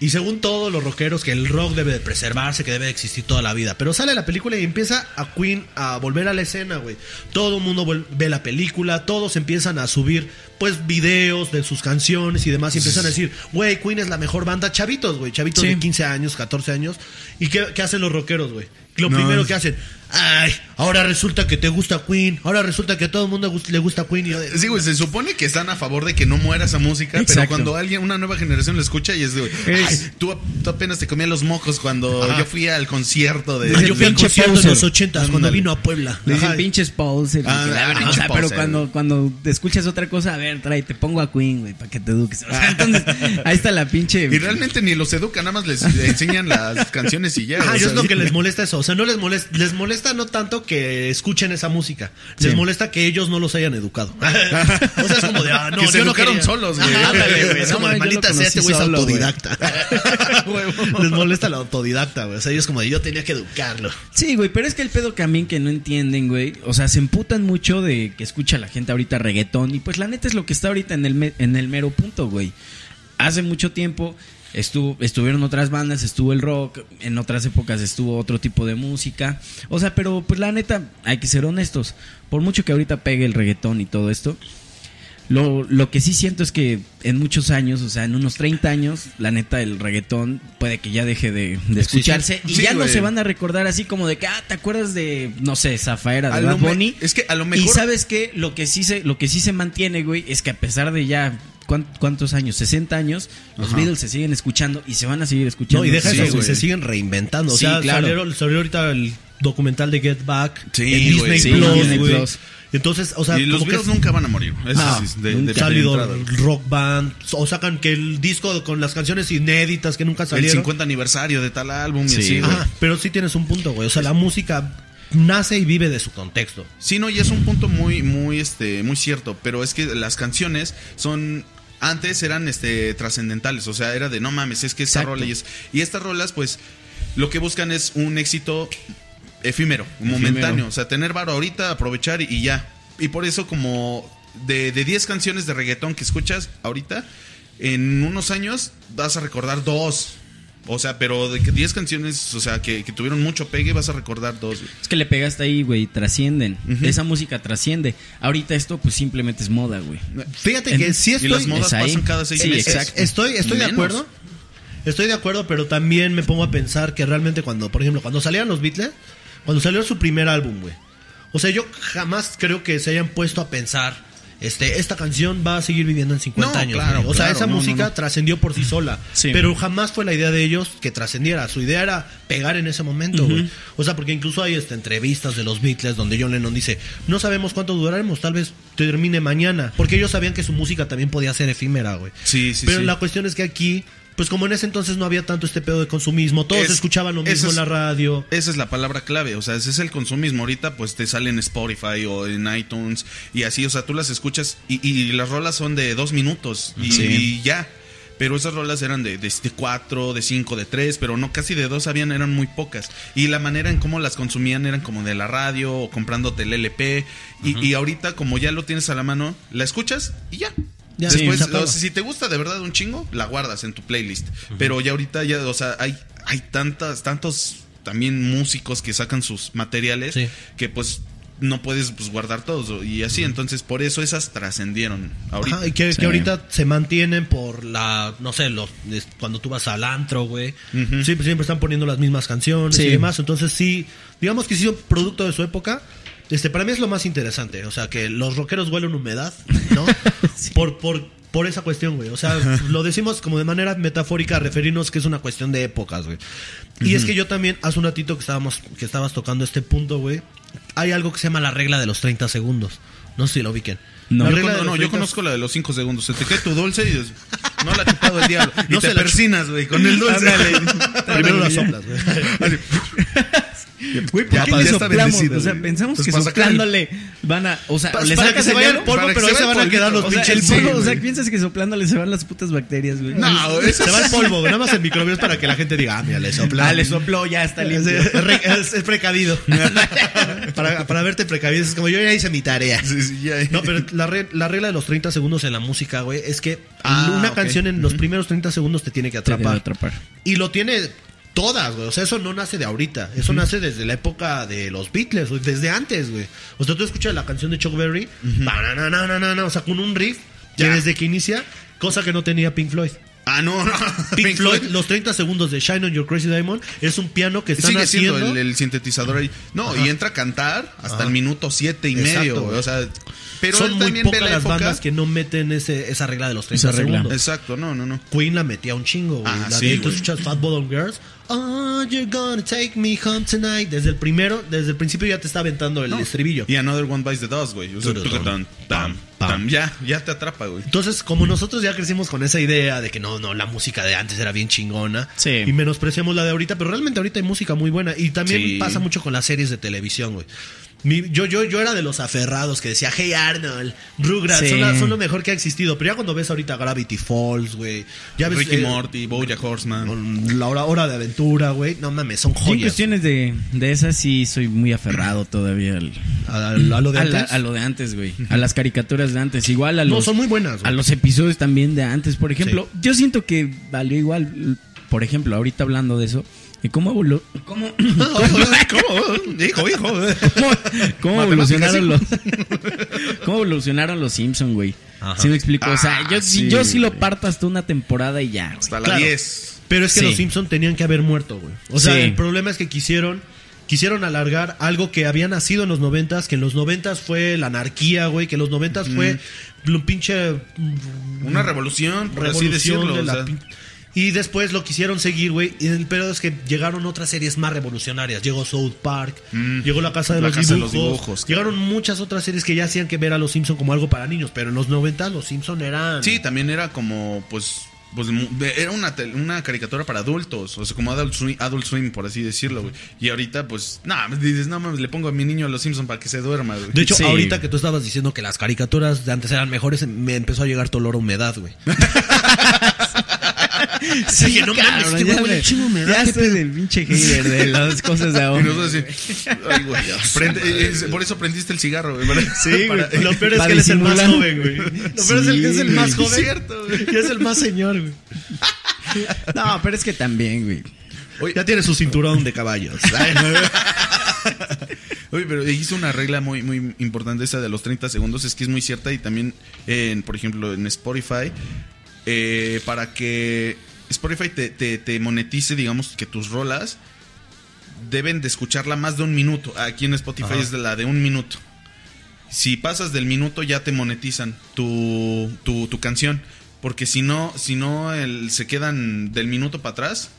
Y según todos los rockeros, que el rock debe de preservarse, que debe de existir toda la vida. Pero sale la película y empieza a Queen a volver a la escena, güey. Todo el mundo ve la película, todos empiezan a subir, pues, videos de sus canciones y demás. Y empiezan a decir, güey, Queen es la mejor banda. Chavitos, güey. Chavitos Sí. de 15 años, 14 años. ¿Y qué, qué hacen los rockeros, güey? Lo No, primero es- que hacen, ay, ahora resulta que te gusta Queen. Ahora resulta que a todo el mundo le gusta Queen. Y de- Sí, güey, se supone que están a favor de que no muera esa música, pero cuando alguien, una nueva generación la escucha y es de, "Ay, tú, tú apenas te comías los mocos cuando Ajá. yo fui al concierto de... Yo fui al pinche concierto en poser. los 80 cuando vino a Puebla. Le dicen Ajá. pinches poser. Ah, ah, o sea, pero cuando, cuando te escuchas otra cosa, a ver, trae, te pongo a Queen, güey, para que te eduques. O sea, <laughs> entonces, ahí está la pinche. Y realmente ni los educan, nada más les <laughs> enseñan las canciones y ya. Ajá, o yo sea, es lo que les molesta eso. O sea, no les molesta, les molesta no tanto que escuchen esa música. Les Sí. molesta que ellos no los hayan educado. <laughs> o sea, es como de, ah, no, Que se no solos, güey. Ándale, güey. <laughs> Es como yo de maldita sea, este güey es autodidacta. <laughs> les molesta la autodidacta, güey. O sea, ellos como de, yo tenía que educarlo. Sí, güey, pero es que el pedo también que no entienden, güey. O sea, se emputan mucho de que escucha la gente ahorita reggaetón. Y pues la neta es lo que está ahorita en el, me- en el mero punto, güey. Hace mucho tiempo estuvo, estuvieron otras bandas, estuvo el rock, en otras épocas estuvo otro tipo de música. O sea, pero pues la neta, hay que ser honestos. Por mucho que ahorita pegue el reggaetón y todo esto. Lo, lo que sí siento es que en muchos años, o sea, en unos 30 años, la neta, el reggaetón puede que ya deje de, de escucharse. Y Sí, ya no se van a recordar así como de que, ah, ¿te acuerdas de, no sé, Zafaera de Bad Bunny? es que a lo Y mejor... sabes que lo que sí se, lo que sí se mantiene, güey, es que a pesar de ya ¿cuán- cuántos años, 60 años, los Ajá. Beatles se siguen escuchando y se van a seguir escuchando. No, y deja Sí, eso, güey. Se siguen reinventando. O Sí, sea, claro. salieron- salió ahorita el documental de Get Back Sí, en Disney sí, Plus, Disney güey. Plus. Entonces, o sea, y los Beatles nunca van a morir. Eso sí, de, nunca de- salido rock band o sacan que el disco con las canciones inéditas que nunca El salieron. 50 aniversario de tal álbum y Sí, así, güey. Pero sí tienes un punto, güey. O sea, la música nace y vive de su contexto. Sí, no, y es un punto muy, muy, este, muy cierto. Pero es que las canciones son. Antes eran este trascendentales. O sea, era de no mames, es que esta Exacto. rola y es. Y estas rolas, pues, lo que buscan es un éxito efímero, momentáneo. O sea, tener varo ahorita, aprovechar y, y ya. Y por eso, como de, de 10 canciones de reggaetón que escuchas ahorita, en unos años vas a recordar dos. O sea, pero de que 10 canciones, o sea, que, que tuvieron mucho pegue, vas a recordar dos. güey. Es que le pegaste ahí, güey, trascienden. Esa música trasciende. Ahorita esto, pues simplemente es moda, güey. Fíjate En- que sí Y estoy, las modas es ahí. pasan cada seis Sí, meses. exacto. estoy, estoy de acuerdo. Estoy de acuerdo, pero también me pongo a pensar que realmente cuando, por ejemplo, cuando salieron los Beatles, cuando salió su primer álbum, güey. O sea, yo jamás creo que se hayan puesto a pensar, este, esta canción va a seguir viviendo en 50 No, años. claro, o sea, claro, esa no, música no. trascendió por sí sola. Sí. Pero jamás fue la idea de ellos que trascendiera. Su idea era pegar en ese momento, güey. O sea, porque incluso hay este, entrevistas de los Beatles donde John Lennon dice, no sabemos cuánto duraremos, tal vez termine mañana. Porque ellos sabían que su música también podía ser efímera, güey. Sí, sí, Pero sí. la cuestión es que aquí, pues como en ese entonces no había tanto este pedo de consumismo, todos Es- escuchaban lo mismo es- en la radio. Esa es la palabra clave, o sea, ese es el consumismo. Ahorita pues te sale en Spotify o en iTunes y así, o sea, tú las escuchas y, y las rolas son de dos minutos y, Sí. y ya. Pero esas rolas eran de, de, de cuatro, de cinco, de tres, pero no casi de dos habían, eran muy pocas. Y la manera en cómo las consumían eran como de la radio o comprándote el LP. Y, y ahorita como ya lo tienes a la mano, la escuchas y ya. Ya, Después, sí, se acaba. o sea, si te gusta de verdad un chingo, la guardas en tu playlist. Pero ya ahorita ya, o sea, hay, hay tantas, tantos también músicos que sacan sus materiales Sí. que pues no puedes pues, guardar todos y así. Entonces, por eso esas trascendieron ahorita. Ajá, y que, Sí. que ahorita se mantienen por la, no sé, los, cuando tú vas al antro, güey. Siempre, siempre están poniendo las mismas canciones Sí. y demás. Entonces sí, digamos que sí son producto de su época. Este, para mí es lo más interesante. O sea, que los rockeros huelen humedad, ¿no? <laughs> por, por, por esa cuestión, güey. O sea, <laughs> lo decimos como de manera metafórica, a referirnos que es una cuestión de épocas, güey. Y es que yo también, hace un ratito que estábamos, que estabas tocando este punto, güey. Hay algo que se llama la regla de los 30 segundos. No sé si lo ubiquen. No. La yo, de no, los yo 30 conozco la de los 5 segundos. Se te cae tu dulce y dices, no la ha chupado el diablo. <laughs> Y No te se la persinas, güey, con el dulce. Primero las soplas, güey. Güey, ¿por Ya, qué le soplamos? O sea, pensamos Pues que el- soplándole van a. O sea, le sacas que se vaya el polvo, pero ahí se van a quedar los pinches o sea, piensas que soplándole se van las putas bacterias, güey. No, <laughs> eso Se va el polvo, nada más el microbio es para que la gente diga, ah, mira, le sopla. Ah, le sopló, ya está <laughs> Es, limpio. es es- precavido. <laughs> para, para verte precavido. Es como yo ya hice mi tarea. Sí, sí, ya. No, pero la, re- la regla de los 30 segundos en la música, güey, es que Ah, una ok. canción en los primeros 30 segundos te tiene que Te atrapar. atrapar. Y lo tiene todas, güey. O sea, eso no nace de ahorita. Eso nace desde la época de los Beatles, güey. Desde antes, güey. O sea, tú escuchas la canción de Chuck Berry, bananananana, o sea, con un riff que Ya. desde que inicia, cosa que no tenía Pink Floyd. Ah, no, no. Pink <laughs> Floyd, los 30 segundos de Shine on Your Crazy Diamond, es un piano que están Sigue haciendo. siendo el, el sintetizador ahí. No, y entra a cantar hasta Ajá. el minuto siete y Exacto, medio. güey. O sea, pero Son él muy pocas la las época. bandas que no meten ese, esa regla de los 30 Esa regla. segundos. Exacto, no, no, no. Queen la metía un chingo, güey. Ah, la sí, de tú escuchas Fat Bottom Girls. Oh, you're gonna take me home tonight. Desde el primero, desde el principio ya te está aventando el No. estribillo. Y Another One Bites the Dust, güey. O sea. Ya, ya te atrapa, güey. Entonces, como nosotros ya crecimos con esa idea de que no, no, la música de antes era bien chingona Sí. y menospreciamos la de ahorita, pero realmente ahorita hay música muy buena y también Sí. pasa mucho con las series de televisión, güey. Mi- yo, yo, yo era de los aferrados que decía, hey Arnold, Rugrats, Sí. son, la- son lo mejor que ha existido. Pero ya cuando ves ahorita Gravity Falls, güey, ya ves Ricky eh, Morty, Bojack Horseman. la hora, hora de aventura, güey, no mames, son Yo en joyas. cuestiones de, de esas sí soy muy aferrado todavía al, A, a lo de a, la- antes. a lo de antes, güey. A las caricaturas de antes. Igual a los, no, son muy buenas, a los episodios también de antes. Por ejemplo, yo siento que valió igual. Por ejemplo, ahorita hablando de eso, ¿y ¿cómo, evolu- cómo, ¿Cómo? <laughs> Hijo, hijo. cómo, <laughs> cómo Matemáticas, evolucionaron los <laughs> cómo evolucionaron los Simpson, güey? Ajá. ¿Sí me explico? o sea, Ah, yo, sí, yo sí lo güey. parto hasta una temporada y ya. Hasta la Claro. 10. Pero es que Sí. los Simpson tenían que haber muerto, güey. O sea, Sí. el problema es que quisieron quisieron alargar algo que había nacido en los noventas, que en los noventas fue la anarquía, güey, que en los noventas fue un pinche Una revolución, por así decirlo. de o la sea. pin- Y después lo quisieron seguir, güey. Y el pedo es que llegaron otras series más revolucionarias. Llegó South Park, Mm. llegó La Casa de, La los, Casa de dibujos, los Dibujos, Llegaron muchas otras series que ya hacían que ver a los Simpson como algo para niños. Pero en los 90 los Simpson eran. Sí, también era como, pues, pues era una, una caricatura para adultos, o sea, como Adult Swim, Adult Swim por así decirlo, güey. Y ahorita, pues, nada, dices, no mames, le pongo a mi niño a los Simpsons para que se duerma, güey. De hecho, Sí. ahorita que tú estabas diciendo que las caricaturas de antes eran mejores, me empezó a llegar todo olor a humedad, güey. <laughs> Sí, Dije, no mames, este güey me- humedad, Ya ¿qué estoy del pinche hater de las cosas de <laughs> Y ahora. nosotros así, ay, güey, eh, eh, por eso prendiste el cigarro, güey. Sí, güey. Lo peor es que él es el más joven, güey. Lo peor es el que es el más joven. Cierto, güey. Y es el más señor, güey. <laughs> No, pero es que también, güey. Oye, Ya tiene su cinturón de caballos. <laughs> Oye, pero hizo una regla muy, muy importante esa de los 30 segundos, es que es muy cierta y también, en, por ejemplo, en Spotify, eh, para que Spotify te, te- te monetice, digamos, que tus rolas deben de escucharla más de un minuto. Aquí en Spotify Ajá. es de la de un minuto. Si pasas del minuto ya te monetizan tu, tu, tu canción. Porque si no, si no el- se quedan del minuto para atrás,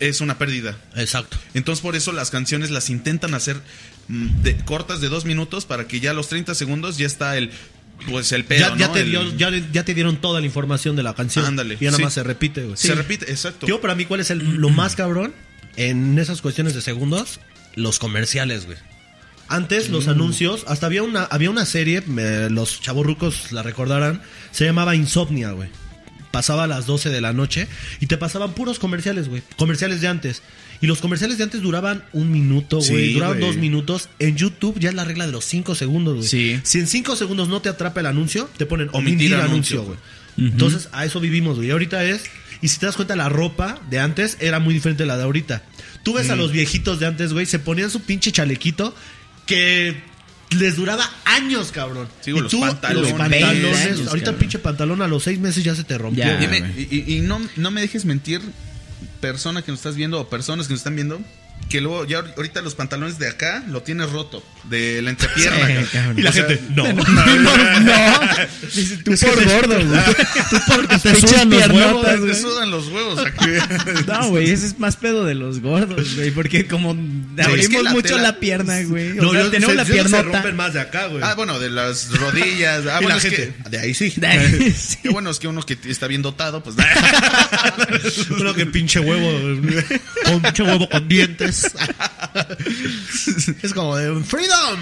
es una pérdida. Exacto. Entonces por eso las canciones las intentan hacer mm, de, cortas de dos minutos para que ya a los 30 segundos ya está el pues el pedo, ya, ya ¿no? te El- dio- ya, ya te dieron toda la información de la canción. Ándale, Y nada sí. más se repite, güey. Se repite, exacto. Tío, para mí, ¿cuál es el, lo más cabrón en esas cuestiones de segundos? Los comerciales, güey. Antes, los anuncios, hasta había una, había una serie, me- los chavorrucos la recordarán, se llamaba Insomnia, güey. Pasaba a las 12 de la noche y te pasaban puros comerciales, güey. Comerciales de antes. Y los comerciales de antes duraban un minuto, güey. Sí, duraban dos minutos. En YouTube ya es la regla de los cinco segundos, güey. Sí. Si en cinco segundos no te atrapa el anuncio, te ponen Omitir omitir, anuncio. güey. Entonces, a eso vivimos, güey. Y ahorita es. Y si te das cuenta, la ropa de antes era muy diferente a la de ahorita. Tú ves a los viejitos de antes, güey, se ponían su pinche chalequito que les duraba años, cabrón. Sí, y los tú, pantalones. los pantalones. 20 años, ahorita el pinche pantalón a los seis meses ya se te rompió. Ya. y, y no, no me dejes mentir, persona que nos estás viendo o personas que nos están viendo, que luego ya ahorita los pantalones de acá lo tienes roto, de la entrepierna. Sí, cabrón. cabrón. Y la O sea, gente, <laughs> <laughs> no. no. Dice, tú por gordo, güey. <laughs> Tú porque te sudan los huevos, Te güey. sudan los huevos aquí. No, güey, ese es más pedo de los gordos, güey. Porque como es abrimos que la mucho tela- la pierna, güey. O No, sea, yo- tenemos se- la no se piernota. rompen más de acá, güey. Ah, bueno, de las rodillas. Ah, y bueno, la es gente, que, de ahí sí. Sí. qué bueno es que uno que está bien dotado, pues. Uno que pinche huevo, con pinche huevo con dientes. es como de freedom.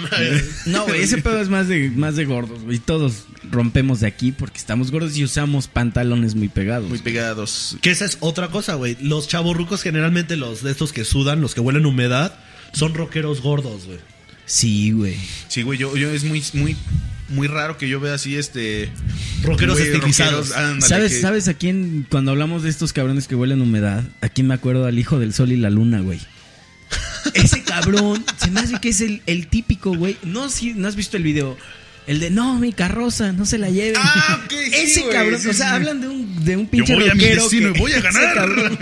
No, güey, ese pedo es más de, más de gordos, güey. Todos rompemos de aquí porque estamos gordos y usamos pantalones muy pegados. Muy pegados. Que esa es otra cosa, güey. Los chavorrucos, generalmente los de estos que sudan, los que huelen humedad, son rockeros gordos, güey. Sí, güey. Sí, güey, yo, yo es muy, muy, muy raro que yo vea así este. Rockeros estilizados. rockeros, ándale, ¿Sabes, que- ¿Sabes a quién, cuando hablamos de estos cabrones que huelen humedad, a quién me acuerdo? Al hijo del sol y la luna, güey. Ese cabrón, se me hace que es el, el típico, güey. No, si, no has visto el video. El de, no, mi carroza, no se la lleven. Ah, ok, sí, Ese cabrón, sí, o sea, sí. hablan de un, de un pinche voy a mi rockero. que- y voy a <laughs> ganar. cabrón.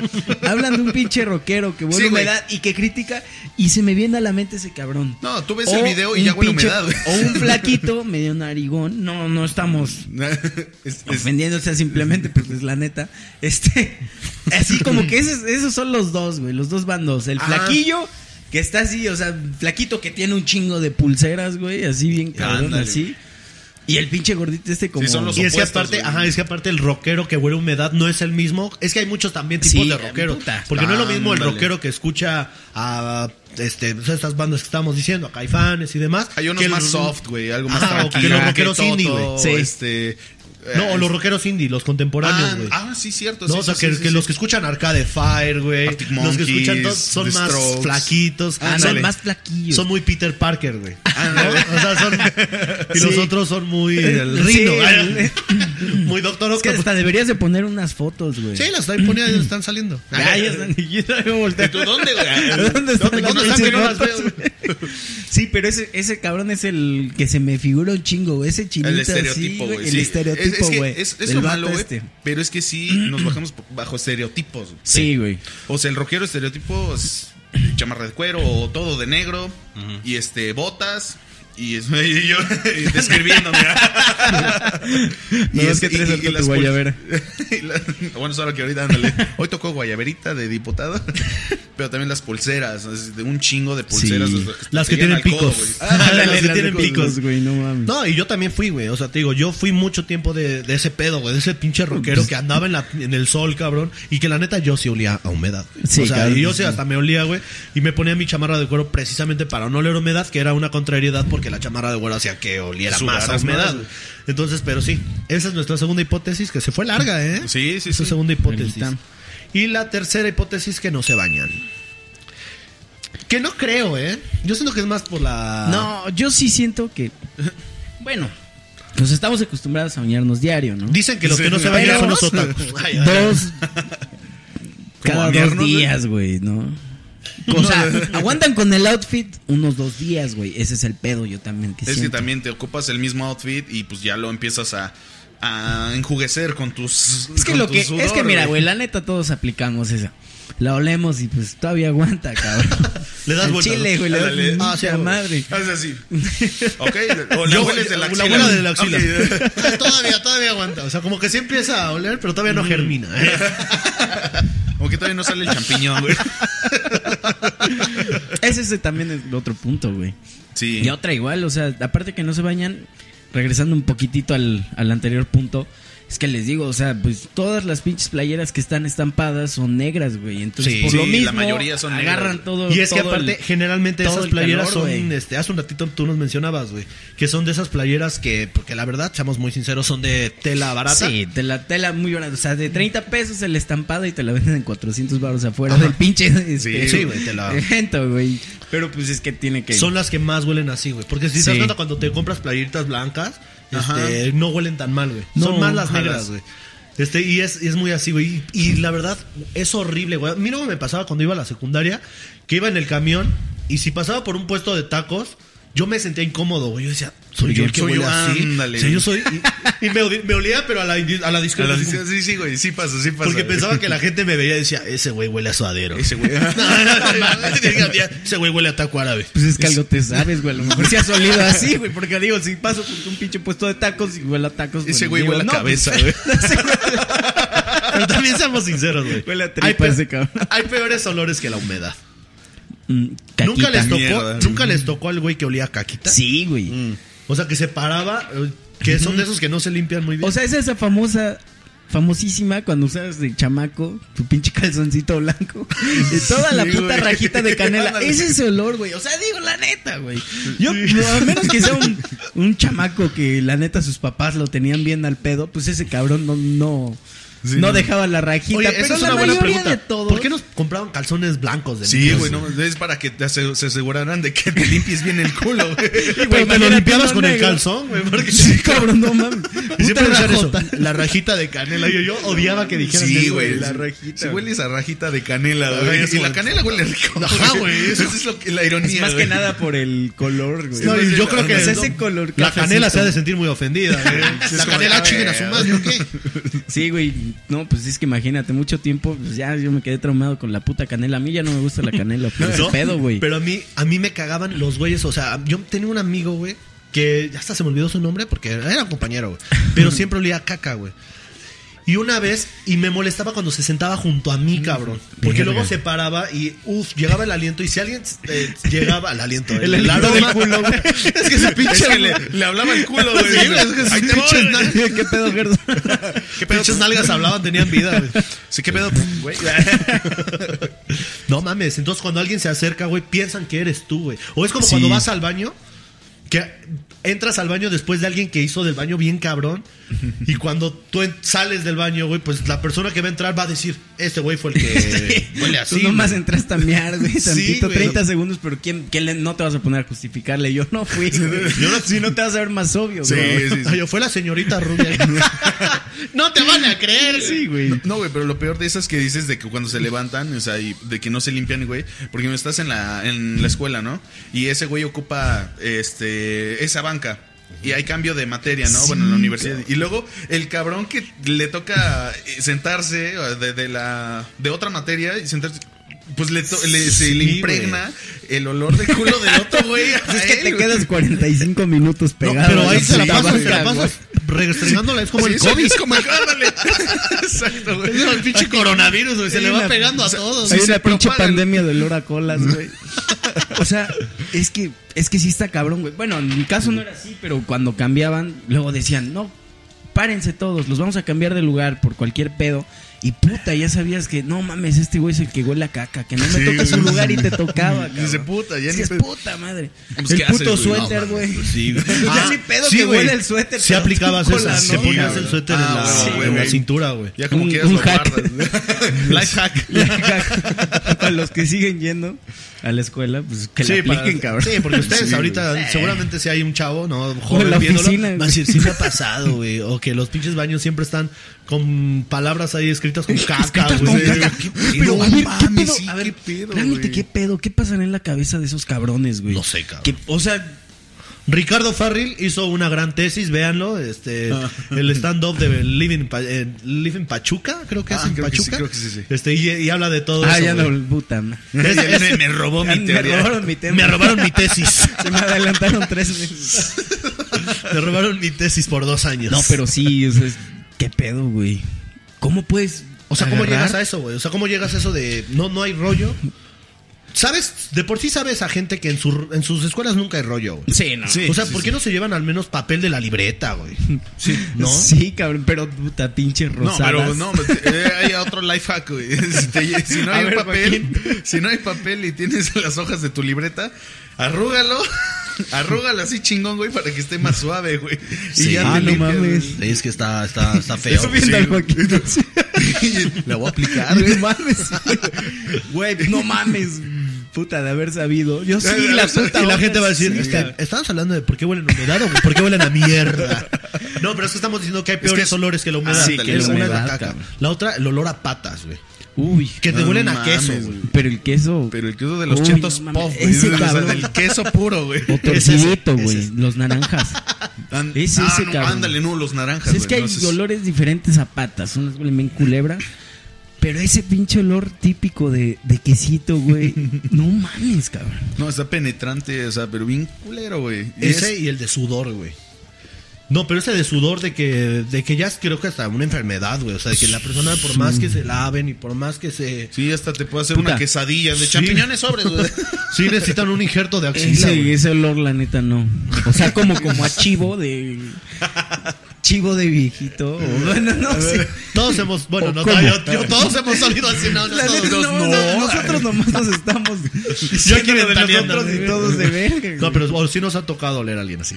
hablan de un pinche rockero que huele humedad y que critica. Y se me viene a la mente ese cabrón. No, tú ves O el video y ya huele pinche- humedad, güey. O un <laughs> flaquito medio narigón. No, no estamos <laughs> Es- es- ofendiéndose simplemente, pues es la neta. Este, así como que esos, esos son los dos, güey, los dos bandos. El Ajá. flaquillo, que está así, o sea, flaquito que tiene un chingo de pulseras, güey, así bien cabrón, Ándale. así. Y el pinche gordito este como... Sí, son los Y es que opuestos, aparte, güey. ajá, es que aparte el rockero que huele humedad no es el mismo. Es que hay muchos también tipos Sí, de rockeros. puta. Porque no es lo mismo el Ándale. rockero que escucha a este, pues, estas bandas que estamos diciendo, a Caifanes y demás. Hay unos que el- más soft, güey, algo más Ajá, o tranquilo. que los rockeros indie, güey. Sí. Este, No, o eh, los rockeros indie, los contemporáneos, ah, güey. ah, sí, cierto. No, sí, o sea, sí, que, sí, que sí. los que escuchan Arcade Fire, güey. Los que escuchan todos son más Strokes. flaquitos. Ah, son más flaquillos. Son muy Peter Parker, güey. Ándale. ¿No? O sea, son. <laughs> Y los otros son muy. El Sí, Rino. el- <laughs> muy Doctor Es que hasta deberías de poner unas fotos, güey. Sí, las están poniendo, están saliendo. <laughs> Ya, ya están. Yo. ¿Y tú dónde, güey? ¿Dónde están ¿Dónde están pinches que no las fotos, veo? güey? Sí, pero ese, ese cabrón es el que se me figura un chingo, güey. Ese chinito El así, estereotipo, güey. güey. El sí. Estereotipo, Es- es que güey. Es, es del lo malo, güey. este. Pero es que sí <clears throat> nos bajamos bajo estereotipos. güey. Sí, güey. O sea, el rockero estereotipo es chamarra de cuero o todo de negro y este botas Y, es- <laughs> y yo <laughs> describiéndome. <laughs> No, es que harta tu guayabera. y la- bueno, solo que ahorita ándale. Hoy tocó guayaberita de diputado. Pero también las pulseras. de un chingo de pulseras. Sí. Las que tienen picos. Ah, las que tienen picos. güey, no mames. No, y yo también fui, güey. O sea, te digo, yo fui mucho tiempo de, de ese pedo, güey. De ese pinche rockero que andaba en, la, en el sol, cabrón. Y que la neta yo sí olía a humedad. güey. Sí, o sea, claro y yo sí. hasta me olía, güey. Y me ponía mi chamarra de cuero precisamente para no oler humedad, que era una contrariedad porque la chamarra de cuero hacía que oliera más a humedad. más. Entonces, pero sí, esa es nuestra segunda hipótesis, que se fue larga, ¿eh? Sí, sí, Esa sí. segunda hipótesis. Y la tercera hipótesis, que no se bañan. Que no creo, ¿eh? Yo siento que es más por la... No, yo sí siento que. Bueno, nos estamos acostumbrados a bañarnos diario, ¿no? Dicen que los Sí, que no se bañan son los otakus. <laughs> Dos. Cada dos días, güey, ¿no? O <laughs> sea, aguantan con el outfit unos dos días, güey. Ese es el pedo, yo también. Que Es que también te ocupas el mismo outfit y pues ya lo empiezas a, a enjuguecer con tus. Es que lo tu que. sudor, es que mira, güey, la neta todos aplicamos esa. La olemos y pues todavía aguanta, cabrón. <laughs> Le das vuelta, chile, güey, le das Ah, sí, madre. Haces así. <laughs> Ok. O la hueles de la la axila. abuela de la axila. Ah, todavía, todavía aguanta. O sea, como que sí empieza a oler, pero todavía no germina. ¿eh? Como que todavía no sale el champiñón, güey. <laughs> Ese es también el otro punto, güey. Sí. Y otra igual, o sea, aparte que no se bañan, regresando un poquitito al, al anterior punto, es que les digo, o sea, pues todas las pinches playeras que están estampadas son negras, güey. Entonces, Sí. por Sí, lo la mismo, mayoría son negras, agarran güey. todo. Y es que todo aparte, el- generalmente esas playeras calor, son, este, hace un ratito tú nos mencionabas, güey, que son de esas playeras que, porque la verdad, seamos muy sinceros, son de tela barata. Sí, te la tela muy barata. O sea, de 30 pesos el estampado y te la venden en 400 baros afuera del pinche este, Sí, güey, te la- <laughs> evento, güey. Pero pues es que tiene que. Son las que más huelen así, güey. Porque si Sí. das cuenta cuando te compras playeritas blancas, Ajá. Este, no huelen tan mal, güey. No, Son más las negras, güey. Este, y es, y es muy así, güey. Y, y la verdad, es horrible, güey. A mí no me pasaba cuando iba a la secundaria, que iba en el camión, y si pasaba por un puesto de tacos, yo me sentía incómodo, güey. Yo decía, soy yo el que Soy huele yo, así. ándale. O sea, yo soy. Y, y me, olía, pero a la, a la las- Sí, sí, güey. Sí pasa, sí pasa. Porque güey. pensaba que la gente me veía y decía, ese güey huele a suadero. Ese güey. ese güey huele a taco árabe. Pues es que algo te sabes, güey. A lo mejor si has olido así, güey. Porque digo, si paso por un pinche puesto de tacos y huele a tacos. Ese pues, güey huele a cabeza, pues, güey. Pero también seamos sinceros, güey. Huele a Hay tripa pe- ese cabrón. Hay peores olores que la humedad. Mm, ¿Nunca les tocó, Mierda. nunca les tocó al güey que olía a caquita? Sí, güey. Mm. O sea, que se paraba, eh, que son de esos que no se limpian muy bien. O sea, es esa famosa, famosísima cuando usas de chamaco tu pinche calzoncito blanco <laughs> toda la Sí, puta güey. rajita de canela. <laughs> Ándale. Es ese olor, güey. O sea, digo la neta, güey. Yo, a menos que sea un, <laughs> un chamaco que la neta sus papás lo tenían bien al pedo, pues ese cabrón no, no, Sí, no no. dejaba la rajita. Oye, pero esa es la una buena pregunta. de todos- ¿Por qué nos compraban calzones blancos de Sí, güey, no, es para que te ase- se aseguraran de que te limpies bien el culo, güey. <laughs> Pero te lo limpiabas con el calzón, güey. Porque Sí, <laughs> cabrón, no mames. Y siempre decían eso, la rajita de canela. Yo, yo odiaba que dijeran Sí, eso, güey. la rajita, güey. huele esa rajita de canela, güey. es Y la canela huele rico. Ajá, güey, <laughs> eso- es lo que, la ironía. Es más que nada por el color, güey. No, yo creo que sea, ese color la canela se ha de sentir muy ofendida. güey. La canela chinguen a su madre, ¿o qué? Sí, güey. No, pues es que imagínate, mucho tiempo, pues ya yo me quedé traumado con la puta canela. A mí ya no me gusta la canela, <laughs> ese ¿No? pedo, güey. Pero a mí, a mí me cagaban los güeyes. O sea, yo tenía un amigo, güey, que ya hasta se me olvidó su nombre porque era un compañero, güey. Pero <laughs> siempre olía a caca, güey. Y una vez, y me molestaba cuando se sentaba junto a mí, cabrón. Porque luego se paraba y, uff, llegaba el aliento. Y si alguien eh, <laughs> llegaba al aliento, El aliento del culo, güey. <laughs> es que ese pinche. Es que le, le hablaba el culo, <laughs> güey. Sí, es que sus pinches nalgas- ¿Qué pedo, Gerdo? ¿Qué pinches nalgas hablaban? Tenían vida, güey. Sí, qué pedo, güey. No mames, entonces cuando alguien se acerca, güey, piensan que eres tú, güey. O es como Sí. cuando vas al baño, que entras al baño después de alguien que hizo del baño bien cabrón, y cuando tú sales del baño, güey, pues la persona que va a entrar va a decir, este güey fue el que <laughs> huele así. Tú nomás güey". entraste a mear, güey, <laughs> Sí, tantito, güey. 30 segundos, pero ¿quién, quién le- no te vas a poner a justificarle? Yo no fui, güey. <laughs> Yo no, si no te vas a ver más obvio, Sí, güey. sí, sí. Ay, yo, fue la señorita rubia. no te van a creer. Sí, güey. No, güey, pero lo peor de esas que dices de que cuando se levantan, o sea, y de que no se limpian, güey, porque no estás en la, en la escuela, ¿no? Y ese güey ocupa este esa banca. Y hay cambio de materia, ¿no? bueno, en la universidad. Y luego el cabrón que le toca eh, sentarse de, de la de otra materia y sentarse pues le, to- le- se le impregna el olor de culo del otro güey. <laughs> Es que te quedas 45 minutos No, pegado. pero ahí se la puta pasas, se la pasas restregándola, es como Sí, el COVID. es como el. <laughs> Exacto, güey. Es el pinche coronavirus, güey, se le va pegando a sea, todos. Hay Sí, una pinche pandemia de olor a colas, güey. <laughs> O sea, es que, es que sí está cabrón, güey. Bueno, en mi caso no era así, pero cuando cambiaban, luego decían, no, párense todos, los vamos a cambiar de lugar por cualquier pedo. Y puta, ya sabías que, no mames, este güey es el que huele a caca, que no me Sí, toca su sí, lugar y sí. te tocaba, cabrón. Dice, puta, ya Sí, ni es pedo. puta madre. Pues, el ¿qué haces, puto güey? suéter, No, güey. Sí, güey. <laughs> ya Ah, ni pedo sí, que güey. huele el suéter. Si pero aplicabas esa, la se ponías el suéter en Ah, la, sí, en cintura, güey. Ya como Un- quieras un lo hack. guardas. <laughs> Life hack. <laughs> Para los que siguen yendo a la escuela, pues que Sí, la apliquen, para- cabrón. sí, porque ustedes Sí, ahorita güey. seguramente si hay un chavo, ¿no? O Joven la viéndolo, oficina, va a güey. decir, sí me ha pasado, güey. O que los pinches baños siempre están con palabras ahí escritas con <laughs> caca, Escritas güey. con Sí, caca. ¿qué Pero, pedo? a ver, ¿qué pedo? sí, A ver, qué pedo, realmente. ¿qué pedo? ¿Qué pasará en la cabeza de esos cabrones, güey? No sé, cabrón. Que, o sea, Ricardo Farril hizo una gran tesis, véanlo, este, el stand-up de Living, Pa- eh, Living Pachuca, creo que es Ah, en creo que sí, Pachuca. creo que sí, sí. Este, y, y habla de todo ah, eso. ya güey. no, puta. <laughs> ma- Es- es- me, me robó mi Me teoría. robaron mi tema. me robaron mi tesis. <laughs> Se me adelantaron tres meses. me robaron mi tesis por dos años. No, pero sí, o sea, es- ¿qué pedo, güey? ¿Cómo puedes O sea, ¿cómo agarrar? llegas a eso, güey? O sea, ¿cómo llegas a eso de no, no hay rollo? ¿Sabes? De por sí sabes a gente que en, su, en sus escuelas nunca hay rollo, güey. Sí, no. Sí. o sea, ¿por qué no se llevan al menos papel de la libreta, güey? <laughs> Sí, ¿no? Sí, cabrón, pero puta pinche No, rosadas. pero no, eh, hay otro life hack, güey. <laughs> Si, te- si no hay ver, papel, si no hay papel y tienes <laughs> las hojas de tu libreta, arrúgalo, arrúgalo así chingón, güey, para que esté más suave, güey. Y Sí. ya Ah, te no limpias, mames. güey. Es que está, está, está feo. Eso viendo al. Joaquín. <laughs> La voy a aplicar, güey. No mames. Güey, no mames. Puta, de haber sabido. Yo sí, la eh, puta. y la gente va a decir, sí, este, estamos hablando de por qué huelen a humedad o por qué huelen a mierda. No, pero es que estamos diciendo que hay peores es- olores que la humedad. Ah, sí, Es que la humedad, caca. La otra, el olor a patas, güey. Uy. Que te No huelen a queso, güey. güey. Pero el queso. Pero el queso de los Uy, chetos no puff, güey. ese <laughs> O sea, cabrón. del queso puro, güey. O <laughs> ese, torcidito, güey. ese. Los naranjas. <laughs> An- Es ah, ese, no, cabrón. ándale, no, los naranjas. es que hay ese olores diferentes a patas. Unas huelen bien culebra. Pero ese pinche olor típico de, de quesito, güey. No mames, cabrón. No, está penetrante, o sea, pero bien culero, güey. Ese es- y el de sudor, güey. No, pero ese de sudor de que, de que ya es creo que hasta una enfermedad, güey. O sea, de que la persona por más que se laven y por más que se... Sí, hasta te puede hacer Puta. una quesadilla de Sí. champiñones sobres, güey. <laughs> Sí necesitan un injerto de axila, Ese, güey. ese olor, la neta, no. O sea, como, como a chivo de. <laughs> Chivo de viejito. <laughs> bueno, no sé. Todos hemos, bueno, ¿O no, yo, yo- todos hemos salido así, no, La todos, neta, todos, no, no. no, nosotros nomás nos estamos. <laughs> Yo diciendo de nosotros y todos de verga. No, pero o sí nos ha tocado oler a alguien así.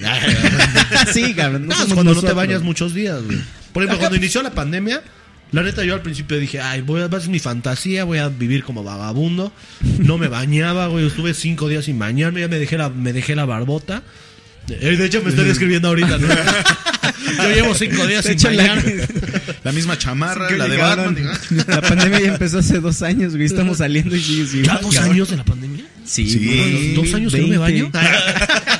<laughs> sí, cabrón. No cuando no te nosotros. bañas muchos días, güey. Por ejemplo, cuando inició la pandemia, la neta yo al principio dije, ay, voy a, ser mi fantasía, voy a vivir como vagabundo. No me bañaba, güey, estuve cinco días sin bañarme, ya me dejé la, me dejé la barbota. Eh, De hecho, me estoy describiendo ahorita, ¿no? Yo llevo cinco días sin la- misma chamarra, que la de Batman. La pandemia ya empezó hace dos años, güey. Estamos saliendo y sigue igual. ¿Ya dos años de la pandemia? Sí, Sí. güey, ¿Dos años que no me 20. baño? <laughs>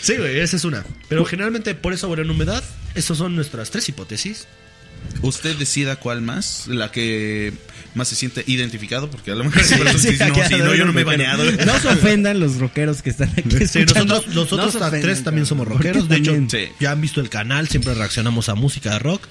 sí, güey, esa es una. Pero generalmente por esa buena humedad, esas son nuestras tres hipótesis. Usted decida cuál más, la que más se siente identificado, porque a lo mejor <laughs> Sí, dicen, no, yo no me he bañado. No se ofendan los rockeros que están aquí. <laughs> Nosotros, nosotros No tres también somos rockeros. De hecho, ya han visto el canal, siempre reaccionamos a música de rock.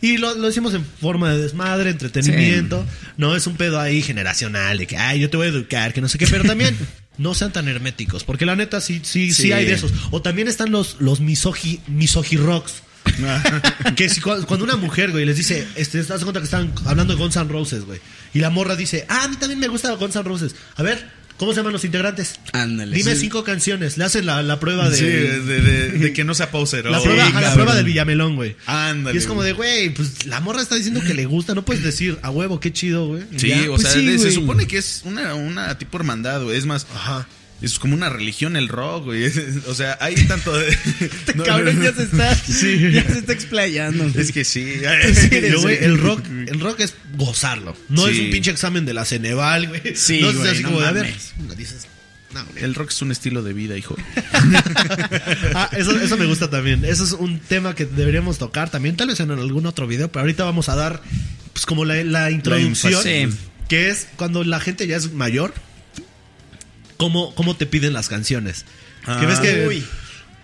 Y lo, lo decimos en forma de desmadre, entretenimiento. No es un pedo ahí generacional de que, ay, yo te voy a educar, que no sé qué. Pero también <laughs> no sean tan herméticos. Porque la neta sí, sí, sí, Sí. hay de esos. O también están los, los misogi, misogirocks. <laughs> que si, cu- cuando una mujer, güey, les dice, este, te das cuenta que están hablando de Guns N' Roses, güey. Y la morra dice, ah, a mí también me gusta Guns N' Roses. A ver, ¿cómo se llaman los integrantes? Ándale. Dime Sí. cinco canciones. Le hacen la, la prueba de. Sí, de, de- de que no sea poser. la oh, prueba, sí, la prueba del Villamelón, güey. Ándale. Y es como de, güey, pues la morra está diciendo que le gusta. No puedes decir, a huevo, qué chido, güey. Sí, ya. o pues sea, sí, de- se supone que es una, una tipo hermandad, güey. Es más, Ajá. Es como una religión el rock, güey. <laughs> O sea, hay tanto de... <laughs> No, Cabrón, ya se está. <laughs> Ya se está explayando. Es que sí. Pero, güey, el rock, el rock es gozarlo. No Sí. es un pinche examen de la Ceneval, güey. Sí, no es así no como a ver. Dices. El rock es un estilo de vida, hijo. Ah, eso, eso me gusta también. Eso es un tema que deberíamos tocar también, tal vez en algún otro video, pero ahorita vamos a dar pues como la, la introducción. Sí. que es cuando la gente ya es mayor, cómo, cómo te piden las canciones. que ves que Uy.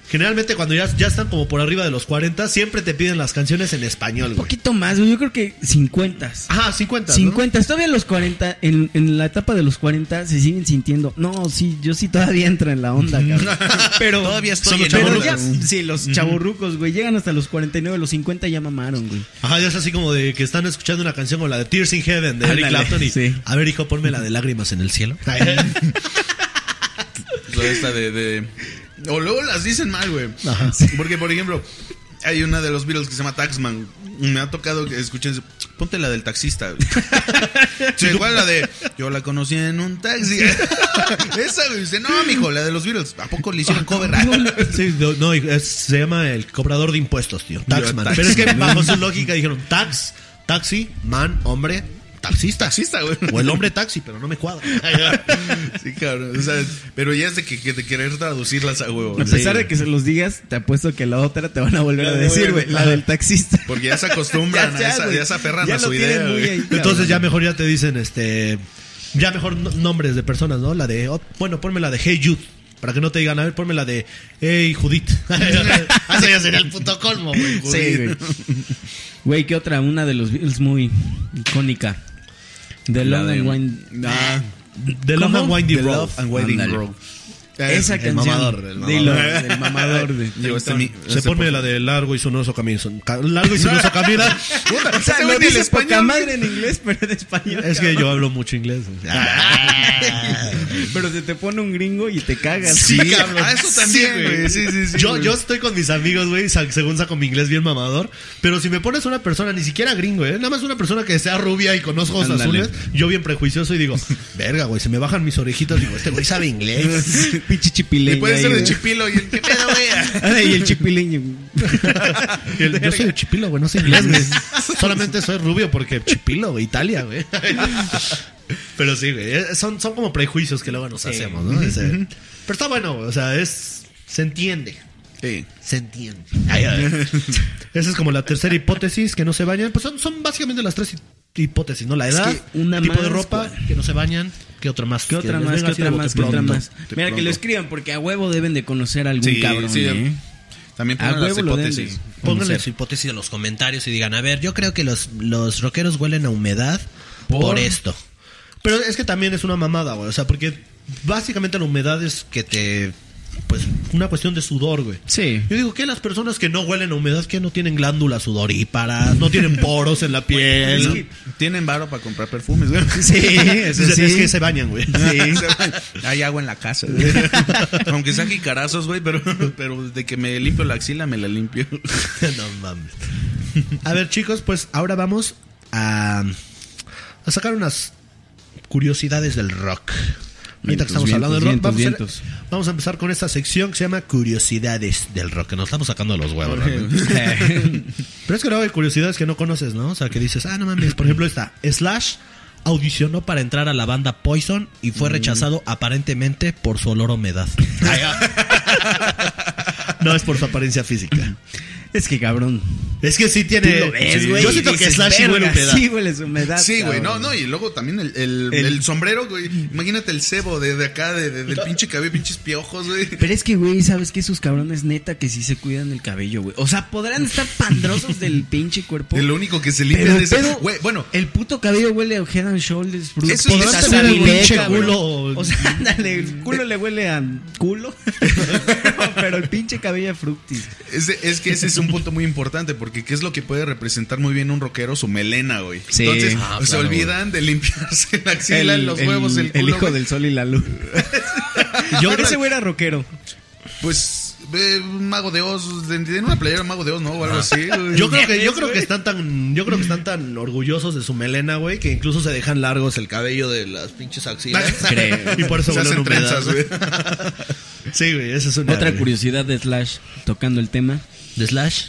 generalmente cuando ya, ya están como por arriba de los 40, siempre te piden las canciones en español, Un poquito más, güey. Yo creo que 50. Ajá, 50. ¿no? 50, todavía en los 40, en, en la etapa de los 40 se siguen sintiendo. No, sí, yo sí todavía entro en la onda, cabrón. <laughs> Pero Todavía estoy Son en pero ya, sí, los chavorrucos, güey, llegan hasta los 49, los 50 ya mamaron, güey. Ajá, ya es así como de que están escuchando una canción como la de Tears in Heaven de Eric Clapton y sí. a ver hijo ponme la de lágrimas en el cielo. <laughs> O sea, esta de, de- O luego las dicen mal, güey. Porque, por ejemplo, hay una de los Beatles que se llama Taxman. Me ha tocado que escuchen. Ponte la del taxista. <laughs> Sí, igual la de. Yo la conocí en un taxi. <laughs> Esa, güey. Dice, no, mijo, la de los Beatles. ¿A poco le hicieron cover? Sí, no, no, es- se llama el cobrador de impuestos, tío. Taxman. Tax. Pero es que bajo su lógica dijeron tax, taxi, man, hombre, taxista. Taxista, güey. O el hombre taxi, pero no me cuadra. <laughs> Sí, cabrón. O sea, pero ya es de, que, que de querer traducirlas a huevo. A pesar de que se los digas, te apuesto que la otra te van a volver a Ya, decir, güey. la del taxista. Porque ya se acostumbran <laughs> a esa, ya se aferran Ya a su idea. ahí. Entonces ya mejor ya te dicen, este, ya mejor no- nombres de personas, ¿no? La de, oh, bueno, ponme la de Hey Jude. Para que no te digan, a ver, ponme la de Hey Judith. <laughs> Eso ya sería el puto colmo, güey. Sí, güey. Güey, ¿qué otra? Una de los Beatles muy icónica. The La Long de- and Wind. Ah, The Long ¿Cómo? and Windy The Road. Love and Winding Ándale. Road. Esa el canción. mamador, el Dilo, mamador. <laughs> del mamador de. Digo, este mi- Se este pone por- la de largo y sinuoso camino. Largo y sinuoso <laughs> camino. O sea, ni el dices poca madre en inglés, pero en español. Es que yo hablo mucho inglés. <laughs> Pero se te pone un gringo y te cagas. Sí, cabrón. ah, eso también, Sí, güey. Sí, sí, sí. yo, güey. yo estoy con mis amigos, güey, según saco mi inglés bien mamador. Pero si me pones una persona, ni siquiera gringo, ¿eh? Nada más una persona que sea rubia y con ojos azules, yo bien prejuicioso y digo, verga, güey, se me bajan mis orejitas. Digo, este güey sabe inglés. Pinche chipileño. Y puede ahí, ser de chipilo y el que pedo, güey. <laughs> Y el chipileño. Y <laughs> el- yo soy de Chipilo, güey, no sé inglés, güey. <laughs> Solamente soy rubio porque Chipilo, güey, Italia, güey. Pero sí, güey, eh, son, son como prejuicios que luego nos hacemos, ¿no? Ese- pero está bueno, o sea, es. Se entiende. Sí. Se entiende. <laughs> Esa es como la tercera hipótesis, que no se bañan. Pues son, son básicamente las tres hi- hipótesis, ¿no? La Es edad, que una tipo de ropa, ¿cuál? que no se bañan. ¿Qué otra más? ¿Qué otra más? venga ¿Qué así otra más? ¿Qué otra más? Mira, que lo escriban porque a huevo deben de conocer a algún Sí, cabrón. sí. ¿eh? También pongan las hipótesis. Pónganle su hipótesis en los comentarios y digan, a ver, yo creo que los, los rockeros huelen a humedad por, ¿Por? esto. Pero es que también es una mamada, güey. O sea, porque básicamente la humedad es que te... Pues una cuestión de sudor, güey. Sí. Yo digo que las personas que no huelen a humedad, que no tienen glándulas sudoríparas, no tienen poros en la piel. Tienen varo para comprar perfumes, güey. Sí, <laughs> es, sí. es que se bañan, güey. <laughs> Hay agua en la casa, güey. <laughs> Aunque sean jicarazos, güey, pero, pero de que me limpio la axila, me la limpio. no mames. A ver, chicos, pues ahora vamos a, a sacar unas curiosidades del rock. Que Vientos, estamos hablando del rock, vientos, vamos, a, vamos a empezar con esta sección que se llama Curiosidades del rock, que nos estamos sacando los huevos. <laughs> Pero es que luego hay curiosidades que no conoces, ¿no? O sea, que dices, ah, no mames. Por ejemplo, esta. Slash audicionó para entrar a la banda Poison y fue rechazado aparentemente por su olor a humedad. <laughs> no es por su apariencia física. Es que cabrón. Es que sí tiene. Tú lo ves, sí. güey. Yo y siento que Slash sí huele "Verga, humedad. Sí, huele humedad. Sí, güey, no, no, y luego también el, el, El- el sombrero, güey. Imagínate el cebo de, de acá, de, de- del pinche cabello, pinches piojos, güey. Pero es que, güey, ¿sabes qué? Esos cabrones neta que sí se cuidan el cabello, güey. O sea, podrán estar pandrosos del <laughs> pinche cuerpo. De lo único que se limpia Pero, de ese. pero, Güey, bueno, el puto cabello huele a Head and Shoulders, Fruit. Eso Podrán sí, el el pinche cabrón. culo. O sea, <laughs> ándale, el culo le huele a culo. <laughs> pero, el pinche cabello a fructis. ese- es que ese es un punto muy importante, porque ¿qué es lo que puede representar muy bien un rockero? Su melena, güey. Sí. Entonces, Ah, se claro, olvidan de limpiarse la axila, los huevos, el, culo. hijo güey. del sol y la luz. <laughs> Yo creo que ese güey era rockero. Pues, un mago de Oz, de- tiene una playera mago de Oz, ¿no? O algo así. güey. Yo creo que, yo ¿Ves, creo que están tan, yo creo que están tan orgullosos de su melena, güey, que incluso se dejan largos el cabello de las pinches axilas. <laughs> Creo. Y por eso Se hacen trenzas, güey. <laughs> Sí, güey, esa es una. Otra curiosidad de Slash, tocando el tema. ¿De Slash?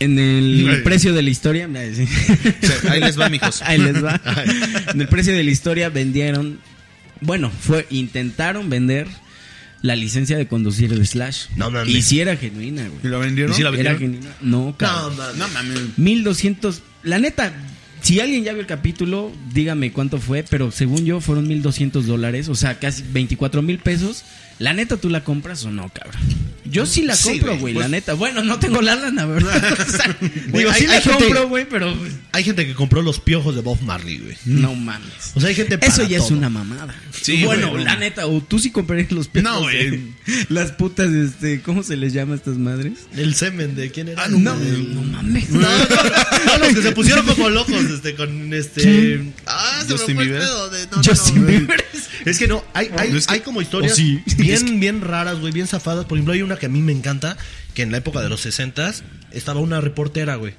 En el Ay. precio de la historia. <laughs> sí. O sea, ahí les va, mijos. <laughs> Ahí les va. <laughs> En el precio de la historia vendieron. Bueno, fue intentaron vender la licencia de conducir de Slash. No mames. Y si era genuina, güey. ¿Y lo vendieron? ¿Y si la Era vendieron? genuina. No, No, cabrón. mames. No mames. 1200. La neta, Si alguien ya vio el capítulo, dígame cuánto fue, pero según yo fueron 1.200 dólares, o sea, casi 24 mil pesos. La neta, ¿tú la compras o no, cabrón? Yo sí la compro, güey, pues- la neta. Bueno, no tengo la lana, ¿verdad? <laughs> O sea, digo, hay- sí la hay gente- compro, güey, pero Hay gente que compró los piojos de Bob Marley, güey. no mames. O sea, hay gente para Eso ya es una mamada. Sí, bueno, la no. neta, o tú sí comprarías los piojos. No, güey. de- Las putas, este, ¿cómo se les llama a estas madres? El semen de quién era. no, no mames. <laughs> No, no, no, los que se pusieron como locos, este, con este. Ah, se Justin me fue el Bieber. pedo de- no, no, Justin no. Bieber. Es que no, hay, hay, No, es que- hay como historias o sí. <laughs> bien, bien raras, güey, bien zafadas. Por ejemplo, hay una que a mí me encanta, que en la época de los 60 estaba una reportera, güey.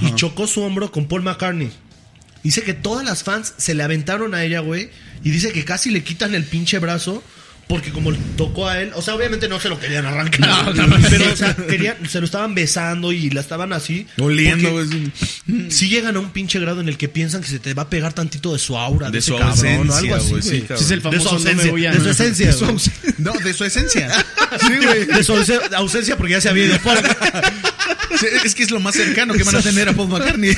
Y chocó su hombro con Paul McCartney. Dice que todas las fans se le aventaron a ella, güey. Y dice que casi le quitan el pinche brazo. Porque como tocó a él, o sea, obviamente no se lo querían arrancar. No, no, no. pero, o sea, querían, se lo estaban besando y la estaban así. Oliendo, güey. Sí llegan a un pinche grado en el que piensan que se te va a pegar tantito de su aura, de, De ese su cabrón, o ausencia, algo así, güey, sí, es el de su famoso no ausencia, me voy a... de su esencia. De su aus- No, de su esencia. Sí, güey. De su ausencia, ausencia porque ya se había ido Es que es lo más cercano que van a tener a Paul McCartney.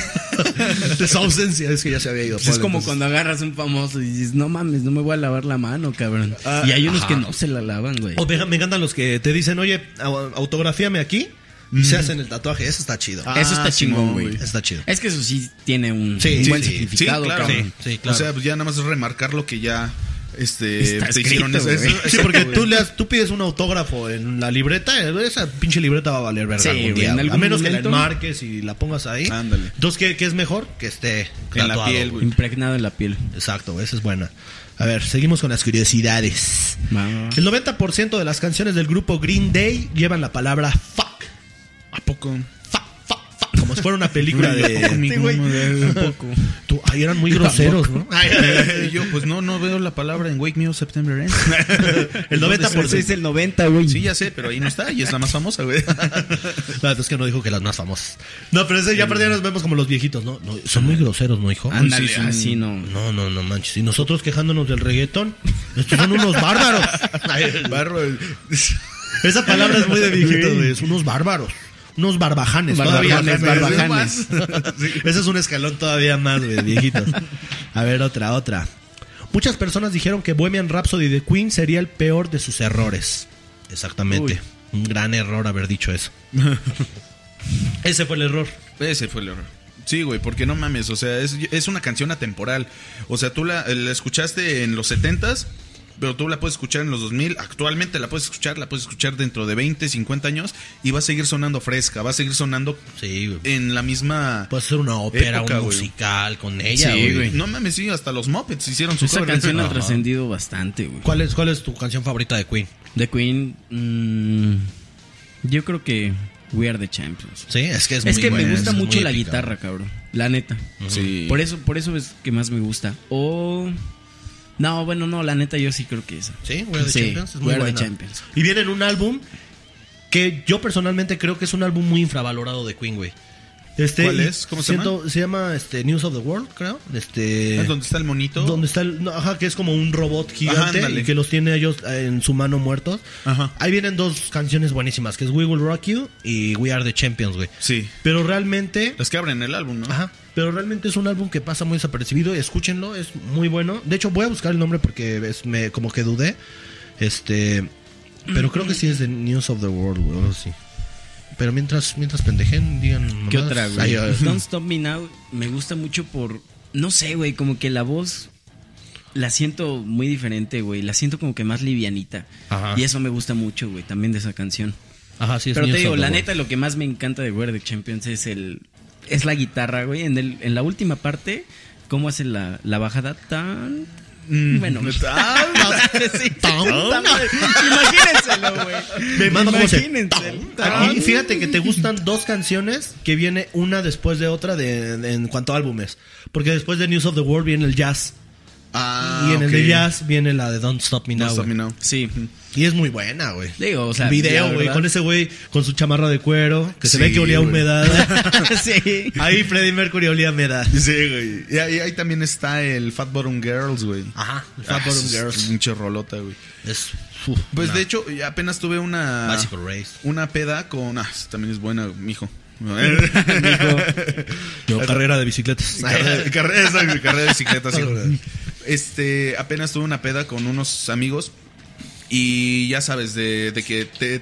<laughs> De su ausencia, es que ya se había ido Pues es como entonces- cuando agarras un famoso y dices, no mames, no me voy a lavar la mano, cabrón. Ah, y hay unos ajá. que no se la lavan, güey. O me, me encantan los que te dicen, oye, au- autografíame aquí y se hacen el tatuaje. Eso está chido. Ah, Eso está chingón, güey. está chido. Es que eso sí tiene un Sí, buen sí, significado, sí, claro. cabrón. Sí, sí, claro. O sea, pues ya nada más es remarcar lo que ya este, te escrito, hicieron. eso- güey. eso- Sí, porque tú, le tú pides un autógrafo en la libreta, esa pinche libreta va a valer verga Sí, algún día. A menos que la enmarques y la pongas ahí. Ándale. Entonces, ¿qué, qué es mejor? Que esté En la piel, güey. Impregnado en la piel. Exacto, esa es buena. A ver, seguimos con las curiosidades. Va, va, va. El 90% de las canciones del grupo Green Day llevan la palabra fuck. ¿A poco? Como si fuera una película de... <laughs> güey. Un poco. Tú, ahí eran muy groseros, ¿no? Yo, pues no, no veo la palabra en Wake Me Up September Ends. <laughs> El 90%. Ese es el 90, güey. Sí, ya sé, pero ahí no está y es la más famosa, güey. <laughs> No, es que no dijo que las más famosas. No, pero ese ya perdí, nos vemos como los viejitos, ¿no? No, son muy groseros, ¿no, hijo? Ándale, Sí, sí. así no. No, no, no manches. Y nosotros quejándonos del reggaetón. Estos son unos bárbaros. Ay, Barro. Esa palabra es muy de viejitos, güey. Es unos bárbaros. Unos barbajanes. Barbajanes, todavía. barbajanes. <laughs> <laughs> Ese es un escalón todavía más, güey, viejitos. A ver, otra, otra. Muchas personas dijeron que Bohemian Rhapsody de Queen sería el peor de sus errores. Exactamente. Uy. Un gran error haber dicho eso. <laughs> Ese fue el error. Ese fue el error. Sí, güey, porque no mames, o sea, es, es una canción atemporal. O sea, tú la, la escuchaste en los 70s, pero tú la puedes escuchar en los 2000. Actualmente la puedes escuchar, la puedes escuchar dentro de 20, 50 años y va a seguir sonando fresca, va a seguir sonando Sí, güey. en la misma... Puede ser una ópera, Época, un güey. musical con ella, Sí, güey. No mames, sí, hasta los Muppets hicieron su Esa cover. canción ha trascendido bastante, güey. ¿Cuál es, ¿Cuál es tu canción favorita de Queen? The Queen, mm, yo creo que We Are the Champions. Sí, es que es, Es, muy que buena, me gusta mucho la épica, guitarra, cabrón. La neta. Sí. Por eso, por eso es que más me gusta. O no, bueno, no, la neta yo sí creo que esa. Sí, We Are the Sí, Champions. Es muy the buena. Champions. Y viene en un álbum que yo personalmente creo que es un álbum muy infravalorado de Queen, güey. Este, ¿Cuál es? ¿Cómo se siento- Se llama este, News of the World, creo. Este, ¿Es donde está el monito? donde está el, no, ajá, que es como un robot gigante y que los tiene ellos eh, en su mano muertos. Ajá. Ahí vienen dos canciones buenísimas, que es We Will Rock You y We Are the Champions, güey. Sí. Pero realmente Las que abren el álbum, ¿no? Ajá. Pero realmente es un álbum que pasa muy desapercibido. Escúchenlo, es muy bueno. De hecho, voy a buscar el nombre porque es- me como que dudé. Este. Pero creo que sí es de News of the World, güey. así. Pero mientras, mientras pendejen, digan. ¿Qué mamadas. otra, güey? ay, Don't <laughs> Stop Me Now me gusta mucho por no sé, güey, como que la voz la siento muy diferente, güey. La siento como que más livianita. Ajá. Y eso me gusta mucho, güey, también de esa canción. Ajá, sí es Pero te digo, la neta, lo que más me encanta de We're the Champions es el es la guitarra, güey. En, el, en la última parte, cómo hace la, la bajada tan. Mm. Bueno, <laughs> <laughs> <laughs> Imagínenselo, güey. Imagínenselo. Fíjate que te gustan dos canciones que viene una después de otra de, de- en cuanto a álbumes. Porque después de News of the World viene el jazz. Ah, y en el de jazz viene la de Don't Stop Me Now. No, Stop. Me Now. Sí. Y es muy buena, güey. Digo, o sea, El video, güey, con ese güey con su chamarra de cuero, que se ve que olía a humedad. <laughs> sí. Ahí Freddie Mercury olía a humedad. Sí, güey. Y ahí, ahí también está el Fat Bottom Girls, güey. Ajá, el Fat Ah, Bottom es Girls. Pinche rolota, güey. Es, Pues de hecho, apenas tuve una. Bicycle Race. Una peda con. Ah, también es buena, mijo. <laughs> Yo, carrera de bicicletas. <laughs> carrera, carrera, carrera de bicicleta, sí. Este, apenas tuve una peda con unos amigos y ya sabes, de, de que te,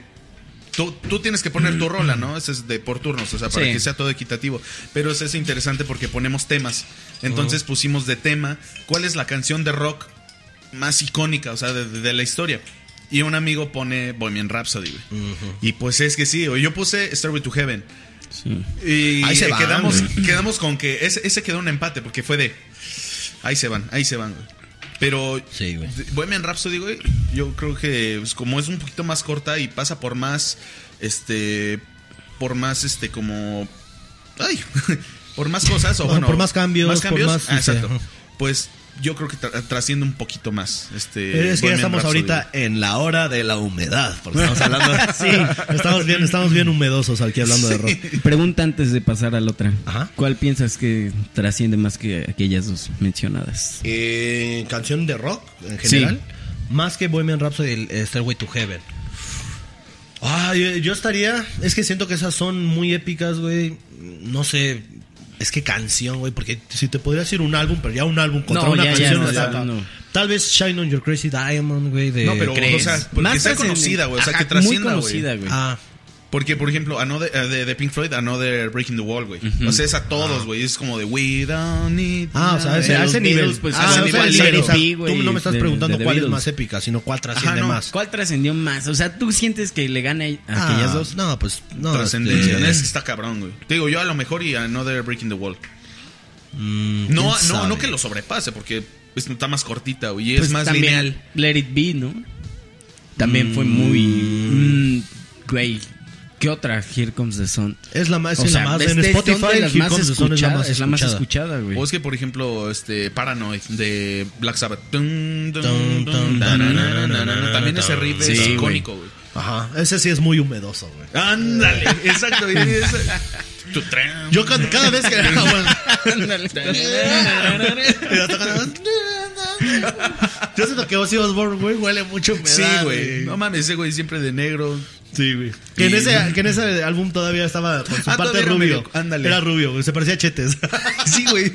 tú, tú tienes que poner tu rola, ¿no? Ese es de por turnos, o sea, para Sí. que sea todo equitativo. Pero eso es interesante porque ponemos temas. Entonces pusimos de tema cuál es la canción de rock más icónica, o sea, de, la historia. Y un amigo pone Bohemian Rhapsody, güey. Y pues es que sí. Yo puse Starway to Heaven. Sí. Y Ahí se van, quedamos, güey. quedamos con que ese, ese quedó un empate porque fue de. Ahí se van, ahí se van, güey. Pero Sí, güey. Bohemian Rhapsody, güey, yo creo que pues, como es un poquito más corta y pasa por más, este, por más, este, como, ay, <laughs> por más cosas o bueno, por más cambios, más por cambios, más, ah, sí, exacto. Pues yo creo que tra- trasciende un poquito más, este. Pero es que ya estamos Rhapsody, ahorita en la hora de la humedad, porque estamos hablando. <laughs> sí, estamos bien, estamos bien humedosos aquí hablando de rock. Pregunta antes de pasar a la otra. Ajá. ¿Cuál piensas que trasciende más que aquellas dos mencionadas? Eh, canción de rock en Sí. general, más que Bohemian Rhapsody, el Stairway to Heaven. Ay, yo estaría, es que siento que esas son muy épicas, güey. No sé, es que canción, güey, porque si te podría decir un álbum, pero ya un álbum contra No, una ya, ya, canción no, está- ya, no. Tal vez Shine on Your Crazy Diamond, güey, de No, pero, o sea, porque sea trascendente. conocida, güey, o sea, que trascienda, Muy güey. conocida, güey. Ah, Porque, por ejemplo, Another, eh, de, de Pink Floyd, Another Breaking the Wall, güey. O sea, es a todos, güey. Es como de We don't need. Ah, o sea, a ese, a ese nivel. Beatles, pues, ah, a o ese sea, nivel, o sea, tú no me estás de- preguntando de cuál es más épica, sino cuál trasciende no, más. ¿Cuál trascendió más? O sea, ¿tú sientes que le gana a Ah, aquellas dos? No, pues no. Trascendencia. este, Es que está cabrón, güey. Te digo, yo a lo mejor y Another Breaking the Wall. mm, No, no, no que lo sobrepase, porque es- está más cortita, güey. Y es Pues más también lineal. Let It Be, ¿no? También fue muy... mm, Güey, ¿qué otra? Here Comes the Sun. Es la más, O es sea, la más este en es Spotify. de las Here más Comes the Sun es la más escuchadas, es la más escuchada. güey. O es que, por ejemplo, este Paranoid de Black Sabbath. También ese riff Sí, es icónico, güey. Ajá, ese sí es muy humedoso, güey. Ándale, <laughs> exacto. y. Yo cada, cada vez que. <laughs> <laughs> Bueno. Yo siento que Ozzy Osbourne, güey, huele mucho a humedad, Sí, güey. No mames, ese güey siempre de negro. Sí, güey. Que, en ese, <laughs> que en ese álbum todavía estaba con su Ah, parte rubio. medio- ándale. Era rubio, güey. Se parecía a Chetes. <laughs> Sí, güey.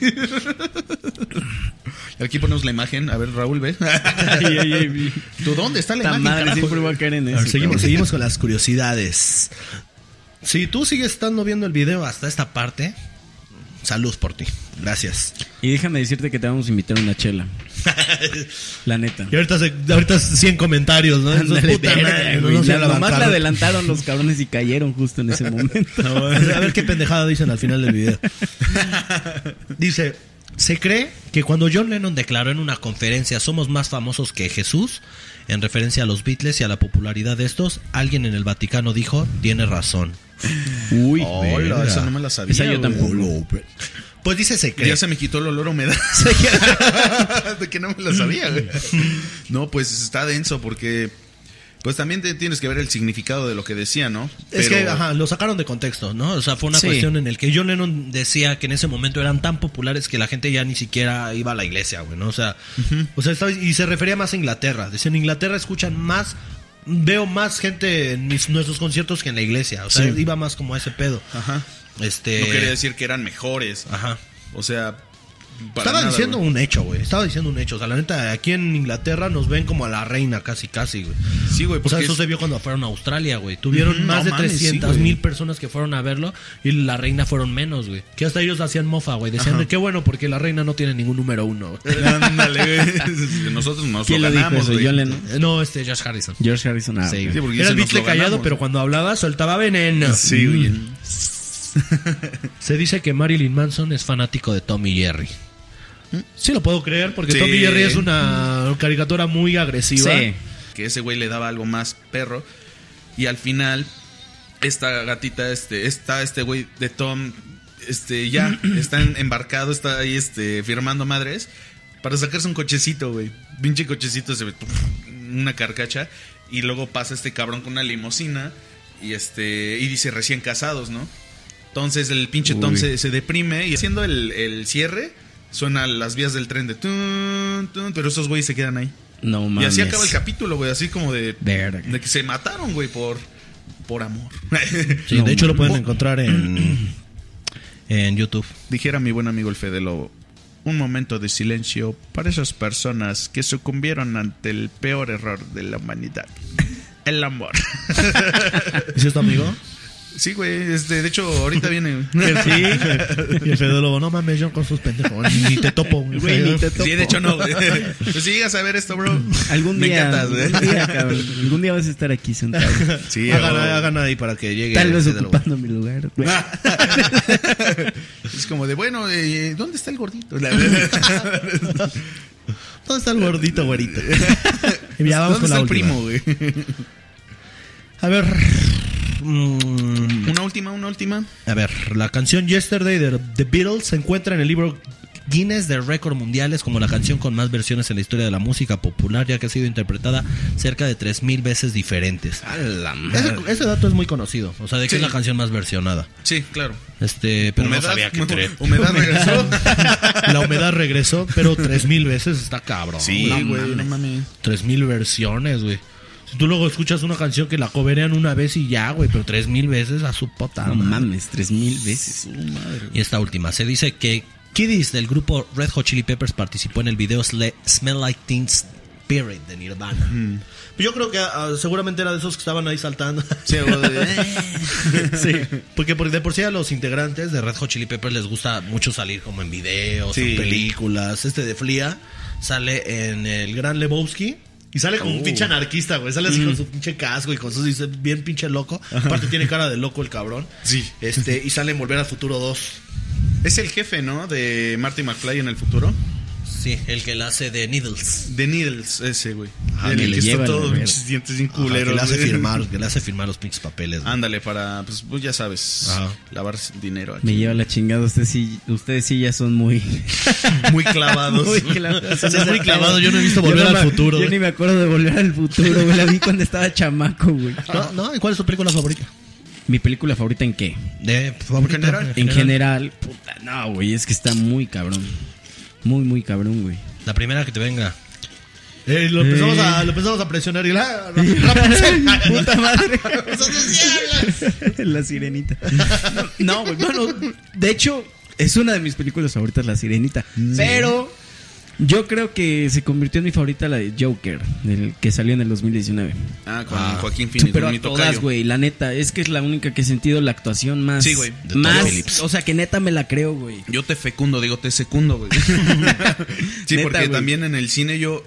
Aquí ponemos la imagen. A ver, Raúl, ve. Ay, ay, ay, ¿Tú dónde está la Esta imagen? madre carajo? siempre va a caer en eso. ver, seguimos, seguimos con las curiosidades. Si tú sigues estando viendo el video hasta esta parte, salud por ti. Gracias. Y déjame decirte que te vamos a invitar a una chela. <laughs> La neta. Y ahorita, se- ahorita 100 comentarios, ¿no? Ándale, puta verga, madre, güey. no se La- la nomás bancaron. le adelantaron los cabrones y cayeron justo en ese <laughs> momento. A ver qué pendejada dicen al final del video. <laughs> Dice, se cree que cuando John Lennon declaró en una conferencia somos más famosos que Jesús, en referencia a los Beatles y a la popularidad de estos, alguien en el Vaticano dijo, tiene razón. Uy, Hola, esa no me la sabía. Esa yo tampoco. Pues dice se cree. Ya se me quitó el olor a humedad. <laughs> <laughs> de que no me la sabía, güey. No, pues está denso porque. Pues también te- tienes que ver el significado de lo que decía, ¿no? Es que, ajá, lo sacaron de contexto, ¿no? O sea, fue una Sí. cuestión en el que John Lennon decía que en ese momento eran tan populares que la gente ya ni siquiera iba a la iglesia, güey, ¿no? O sea, o sea estaba- y se refería más a Inglaterra. Decía, en Inglaterra escuchan más, veo más gente en mis, nuestros conciertos que en la iglesia. O sea, Sí. iba más como a ese pedo. Ajá. Este... No quería decir que eran mejores. Ajá. O sea. Para Estaba nada, diciendo güey. un hecho, güey. Estaba diciendo un hecho. O sea, la neta, aquí en Inglaterra nos ven como a la reina casi, casi, güey. Sí, güey, O sea, eso es- se vio cuando fueron a Australia, güey. Tuvieron más no de mames, sí, 300 güey. mil personas que fueron a verlo y la reina fueron menos, güey. Que hasta ellos hacían mofa, güey. Decían, Ajá. qué bueno, porque la reina no tiene ningún número uno. güey. <laughs> Ándale, güey. <laughs> Nosotros nos ¿Quién lo dijo ganamos, eso? Lennon. Eh, no, este, Josh Harrison. George Harrison. Ah, Sí, porque Era el bitle callado, ganamos. pero cuando hablaba soltaba veneno. Sí, güey. <laughs> Se dice que Marilyn Manson es fanático de Tommy Jerry. Sí lo puedo creer, porque Sí. Tommy Jerry es una caricatura muy agresiva. Sí. Que ese güey le daba algo más perro. Y al final, esta gatita, este, está este güey de Tom, este, ya, <clears throat> está embarcado, está ahí, este, firmando madres. Para sacarse un cochecito, güey. Pinche cochecito, se ve una carcacha. Y luego pasa este cabrón con una limusina. Y este, y dice recién casados, ¿no? Entonces el pinche Tom se, se deprime y haciendo el, el cierre, suenan las vías del tren de tun, tun, pero esos güeyes se quedan ahí. No Y mames. así acaba el capítulo, güey, así como de, Verga. de que se mataron, güey, por, por amor. <laughs> Sí, No, de hecho lo pueden encontrar en, <clears throat> en YouTube. Dijera mi buen amigo el Fede Lobo, un momento de silencio para esas personas que sucumbieron ante el peor error de la humanidad. <laughs> El amor. ¿Es esto, amigo? <laughs> Sí, güey, este, de hecho, ahorita <laughs> viene. Sí. Y el Fede Lobo, no mames, yo con sus pendejos. Ni te topo, Güey, ni te topo. Sí, de hecho no, güey. <laughs> Pues si llegas a ver esto, bro. Algún me día, encantas, güey. algún día, <laughs> cabrón, algún día vas a estar aquí sentado. Sí, hagan, hagan ahí para que llegue. Tal vez ocupando mi lugar. güey. Es como de, bueno, eh, ¿dónde está el gordito? La- ¿Dónde está el gordito, güerito? Ya vamos ¿Dónde con la está el primo, güey? A ver. Mm, Una última, una última. a ver, la canción Yesterday de The Beatles se encuentra en el libro Guinness de récord mundiales como la canción con más versiones en la historia de la música popular, ya que ha sido interpretada cerca de 3.000 veces diferentes. Ese, ese dato es muy conocido, o sea, de que Sí. es la canción más versionada. Sí, claro. Este, pero humedad, no sabía que humedad regresó. <laughs> La humedad regresó, pero 3000 veces está cabrón. Sí, güey, no mames. 3000 versiones, güey. Si tú luego escuchas una canción que la coverean una vez y ya, güey, pero 3000 veces a su puta No madre. mames, tres mil veces. Y esta última, se dice que Kiddies del grupo Red Hot Chili Peppers participó en el video Sle- Smell Like Teen Spirit de Nirvana. Yo creo que ah, seguramente era de esos que estaban ahí saltando. Sí, güey. <laughs> sí. Porque por, de por sí a los integrantes de Red Hot Chili Peppers les gusta mucho salir como en videos, Sí. en películas. Este de Flia sale en el Gran Lebowski. Y sale como un pinche anarquista, güey. Sale así con su pinche casco y con dice, Bien pinche loco. Aparte tiene cara de loco el cabrón. Sí. Este, y sale en Volver al Futuro 2. Es el jefe, ¿no? De Marty McFly en el futuro. Sí, el que la hace de Needles. De Needles, ese, güey. Ah, el que que le está lleva todo la pinches dientes bien Ajá, culeros. que le hace firmar, que le hace firmar los pinches papeles. güey. Ándale, para, pues, pues ya sabes, Ajá. lavar dinero aquí. Me lleva la chingada. Ustedes sí, ustedes sí ya son muy. <laughs> Muy clavados. <laughs> muy clavados. Es muy clavado, yo no he visto Volver no al me- Futuro. Yo ni me acuerdo de volver al futuro, güey. La vi cuando estaba chamaco, güey. <laughs> ¿No? ¿No? ¿Y ¿Cuál es tu película favorita? ¿Mi película favorita en qué? De favorita, general? En general, puta, no, güey, es que está muy cabrón. Muy, muy cabrón, güey. La primera que te venga. Eh, lo, empezamos Eh. a, lo empezamos a presionar y la... <laughs> Puta <laughs> madre. la sirenita. No, güey, bueno, de hecho, es una de mis películas favoritas, La Sirenita. Pero yo creo que se convirtió en mi favorita la de Joker, el que salió en el 2019. Ah, con Ah. Joaquín Phoenix, Pero a todas, güey, la neta, es que es la única que he sentido la actuación más. Sí, güey, Más, Phillips. o sea, que neta me la creo, güey. Yo te fecundo, digo, te secundo, güey. <laughs> sí, Neta, porque también en el cine yo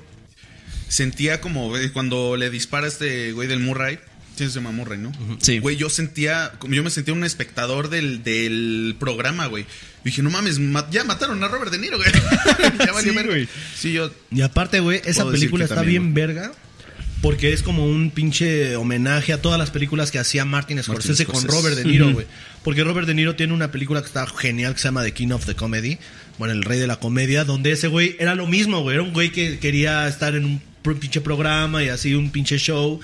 sentía como güey, cuando le dispara este güey del Murray. Sí, se llama Murray, ¿no? Sí. Güey, yo sentía, como yo me sentía un espectador del, del programa, güey. Dije, no mames, ma- ya mataron a Robert De Niro, güey. <laughs> ya valió Sí, güey. Sí, yo. Y aparte, güey, esa película está también, bien verga. Porque es como un pinche homenaje a todas las películas que hacía Martin Scorsese, con Scorsese. Robert De Niro, güey. Porque Robert De Niro tiene una película que está genial que se llama The King of the Comedy. Bueno, el rey de la comedia. Donde ese güey era lo mismo, güey. Era un güey que quería estar en un pinche programa y así un pinche show.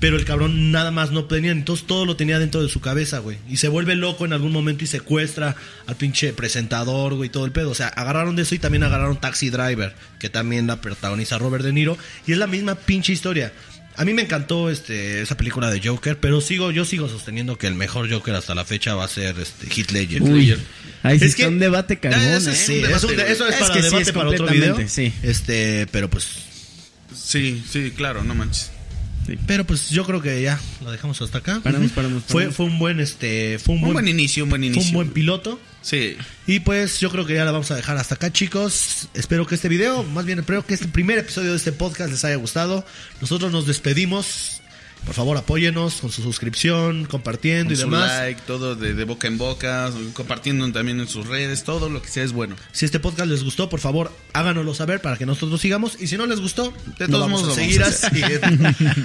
Pero el cabrón nada más no tenía, entonces todo lo tenía dentro de su cabeza, güey. Y se vuelve loco en algún momento y secuestra al pinche presentador, güey, todo el pedo. O sea, agarraron de eso y también agarraron Taxi Driver, que también la protagoniza Robert De Niro. Y es la misma pinche historia. A mí me encantó este, esa película de Joker, pero sigo, yo sigo sosteniendo que el mejor Joker hasta la fecha va a ser este, Heath Ledger. Uy, ahí sí Es que- un debate carbón, ese sí. Sí, un eso, debate, eso es, para que debate para otro video. sí. Este, pero pues Sí, sí, claro, no manches. Pero pues yo creo que ya lo dejamos hasta acá. Paramos, paramos, Fue, paramos. fue un buen este, fue un, Un buen, buen inicio, un buen fue inicio. un buen piloto. Sí. Y pues yo creo que ya la vamos a dejar hasta acá, chicos. Espero que este video, más bien espero que este primer episodio de este podcast les haya gustado. Nosotros nos despedimos. Por favor, apóyenos con su suscripción, compartiendo Con y su demás. like, todo de, de boca en boca, compartiendo también en sus redes, todo lo que sea es bueno. Si este podcast les gustó, por favor, háganoslo saber para que nosotros sigamos. Y si no les gustó, De no todos vamos modos seguir vamos a así.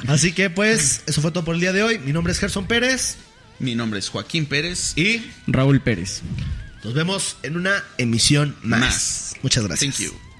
Así que pues, eso fue todo por el día de hoy. Mi nombre es Gerson Pérez Mi nombre es Joaquín Pérez. y Raúl Pérez. nos vemos en una emisión más. Más. Muchas gracias. Thank you.